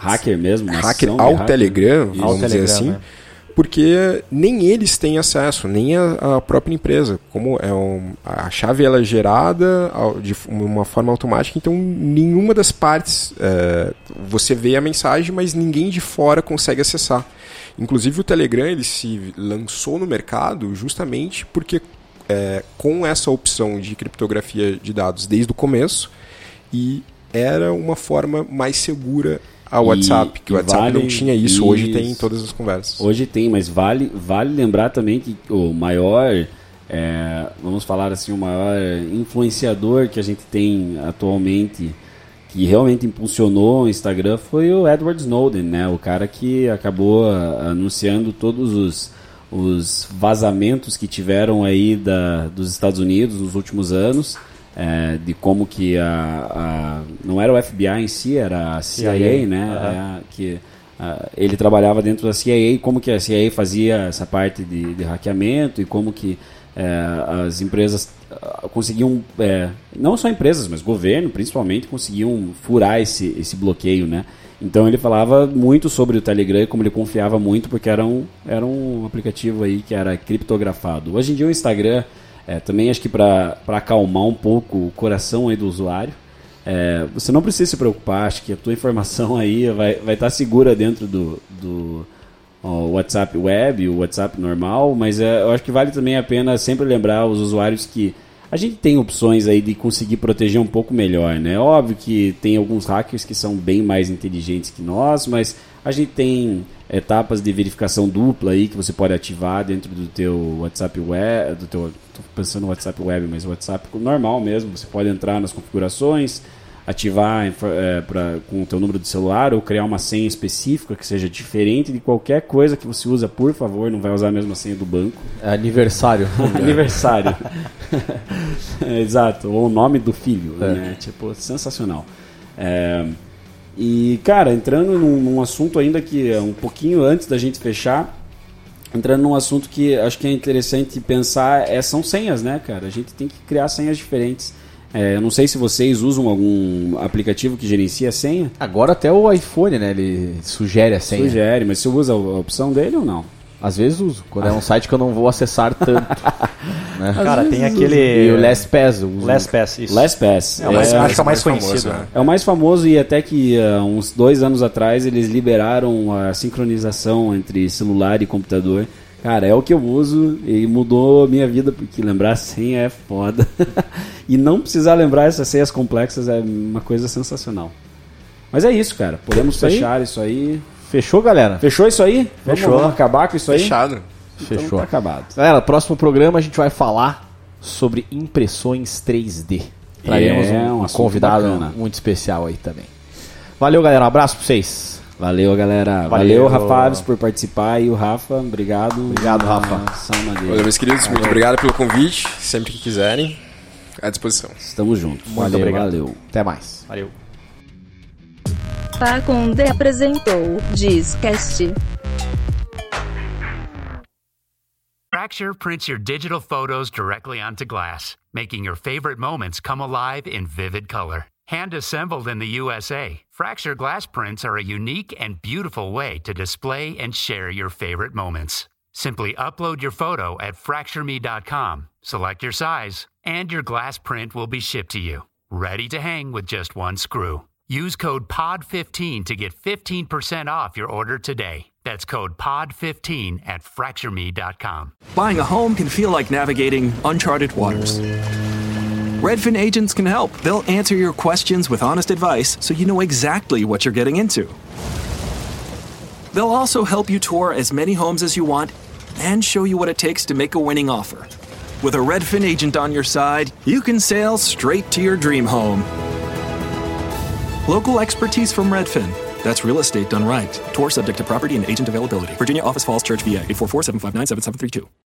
Hacker mesmo. hacker ao hacker. Telegram, Isso. vamos Ao dizer Telegram, assim, né? porque nem eles têm acesso, nem a, a própria empresa. Como é um, a chave ela é gerada de uma forma automática, então nenhuma das partes é, você vê a mensagem, mas ninguém de fora consegue acessar. Inclusive o Telegram ele se lançou no mercado justamente porque é, com essa opção de criptografia de dados desde o começo e era uma forma mais segura ao E- WhatsApp, que o e WhatsApp vale não tinha isso, hoje tem em isso. todas as conversas. Hoje tem, mas vale, vale lembrar também que o maior, é, vamos falar assim, o maior influenciador que a gente tem atualmente, que realmente impulsionou o Instagram, foi o Edward Snowden, né? O cara que acabou ah, anunciando todos os, os vazamentos que tiveram aí da, dos Estados Unidos nos últimos anos. É, de como que a, a- não era o FBI em si, era a CIA, CIA, né? aham. É, que ah, ele trabalhava dentro da CIA, como que a CIA fazia essa parte de, de hackeamento e como que eh, as empresas ah, conseguiam, eh, não só empresas, mas governo principalmente, conseguiam furar esse, esse bloqueio, né? Então ele falava muito sobre o Telegram, como ele confiava muito, porque era um, era um aplicativo aí que era criptografado. Hoje em dia o Instagram, eh, também acho que para acalmar um pouco o coração aí do usuário, é, você não precisa se preocupar, acho que a tua informação aí vai estar vai tá segura dentro do, do ó, WhatsApp web, o WhatsApp normal, mas é, eu acho que vale também a pena sempre lembrar os usuários que a gente tem opções aí de conseguir proteger um pouco melhor, né? Óbvio que tem alguns hackers que são bem mais inteligentes que nós, mas a gente tem etapas de verificação dupla aí que você pode ativar dentro do teu WhatsApp web, do teu, tô pensando no WhatsApp web, mas o WhatsApp normal mesmo, você pode entrar nas configurações, ativar é, pra, com o teu número de celular ou criar uma senha específica que seja diferente de qualquer coisa que você usa, por favor, não vai usar a mesma senha do banco. É aniversário. Aniversário. É, Exato, ou o nome do filho, né? Tipo, sensacional. É, e, cara, entrando num, num assunto ainda que é um pouquinho antes da gente fechar, entrando num assunto que acho que é interessante pensar, é, são senhas, né, cara? A gente tem que criar senhas diferentes. É, eu não sei se vocês usam algum aplicativo que gerencia a senha. Agora até o iPhone, né? Ele sugere a senha. Sugere, mas você usa a opção dele ou não? Às vezes uso, quando é um site que eu não vou acessar tanto. né? Cara, tem E aquele. o LastPass, eu uso. LastPass, isso. LastPass. É o mais, É, acho que é o mais famoso, conhecido. né? É o mais famoso e até que ah, uns dois anos atrás eles liberaram a sincronização entre celular e computador. Cara, é o que eu uso e mudou a minha vida, porque lembrar a senha é foda. e não precisar lembrar essas senhas complexas é uma coisa sensacional. Mas é isso, cara. Podemos Isso aí? fechar isso aí. Fechou, galera? Fechou isso aí? Vamos- Fechou. Vamos acabar com isso aí? Fechado. Então Fechou. tá acabado. Galera, próximo programa a gente vai falar sobre impressões 3D. Traremos É, um, um convidado bacana. muito especial aí também. Valeu, galera. Um abraço pra vocês. Valeu, galera. Valeu. Valeu, Rafa Alves, por participar. E o Rafa, obrigado. Obrigado, Rafa. Dele. Valeu, meus queridos. Muito obrigado pelo convite. Sempre que quiserem, à disposição. Estamos juntos. Muito valeu, obrigado. valeu. Até mais. Valeu. Faconde apresentou Discast. Fracture prints your digital photos directly onto glass, making your favorite moments come alive in vivid color. Hand assembled in the USA, Fracture glass prints are a unique and beautiful way to display and share your favorite moments. Simply upload your photo at fractureme.com, select your size, and your glass print will be shipped to you, ready to hang with just one screw. Use code POD15 to get 15% off your order today. That's code POD15 at fractureme.com. Buying a home can feel like navigating uncharted waters. Redfin agents can help. They'll answer your questions with honest advice so you know exactly what you're getting into. They'll also help you tour as many homes as you want and show you what it takes to make a winning offer. With a Redfin agent on your side, you can sail straight to your dream home. Local expertise from Redfin. That's real estate done right. Tour subject to property and agent availability. Virginia Office Falls Church, VA. 844 759 7732.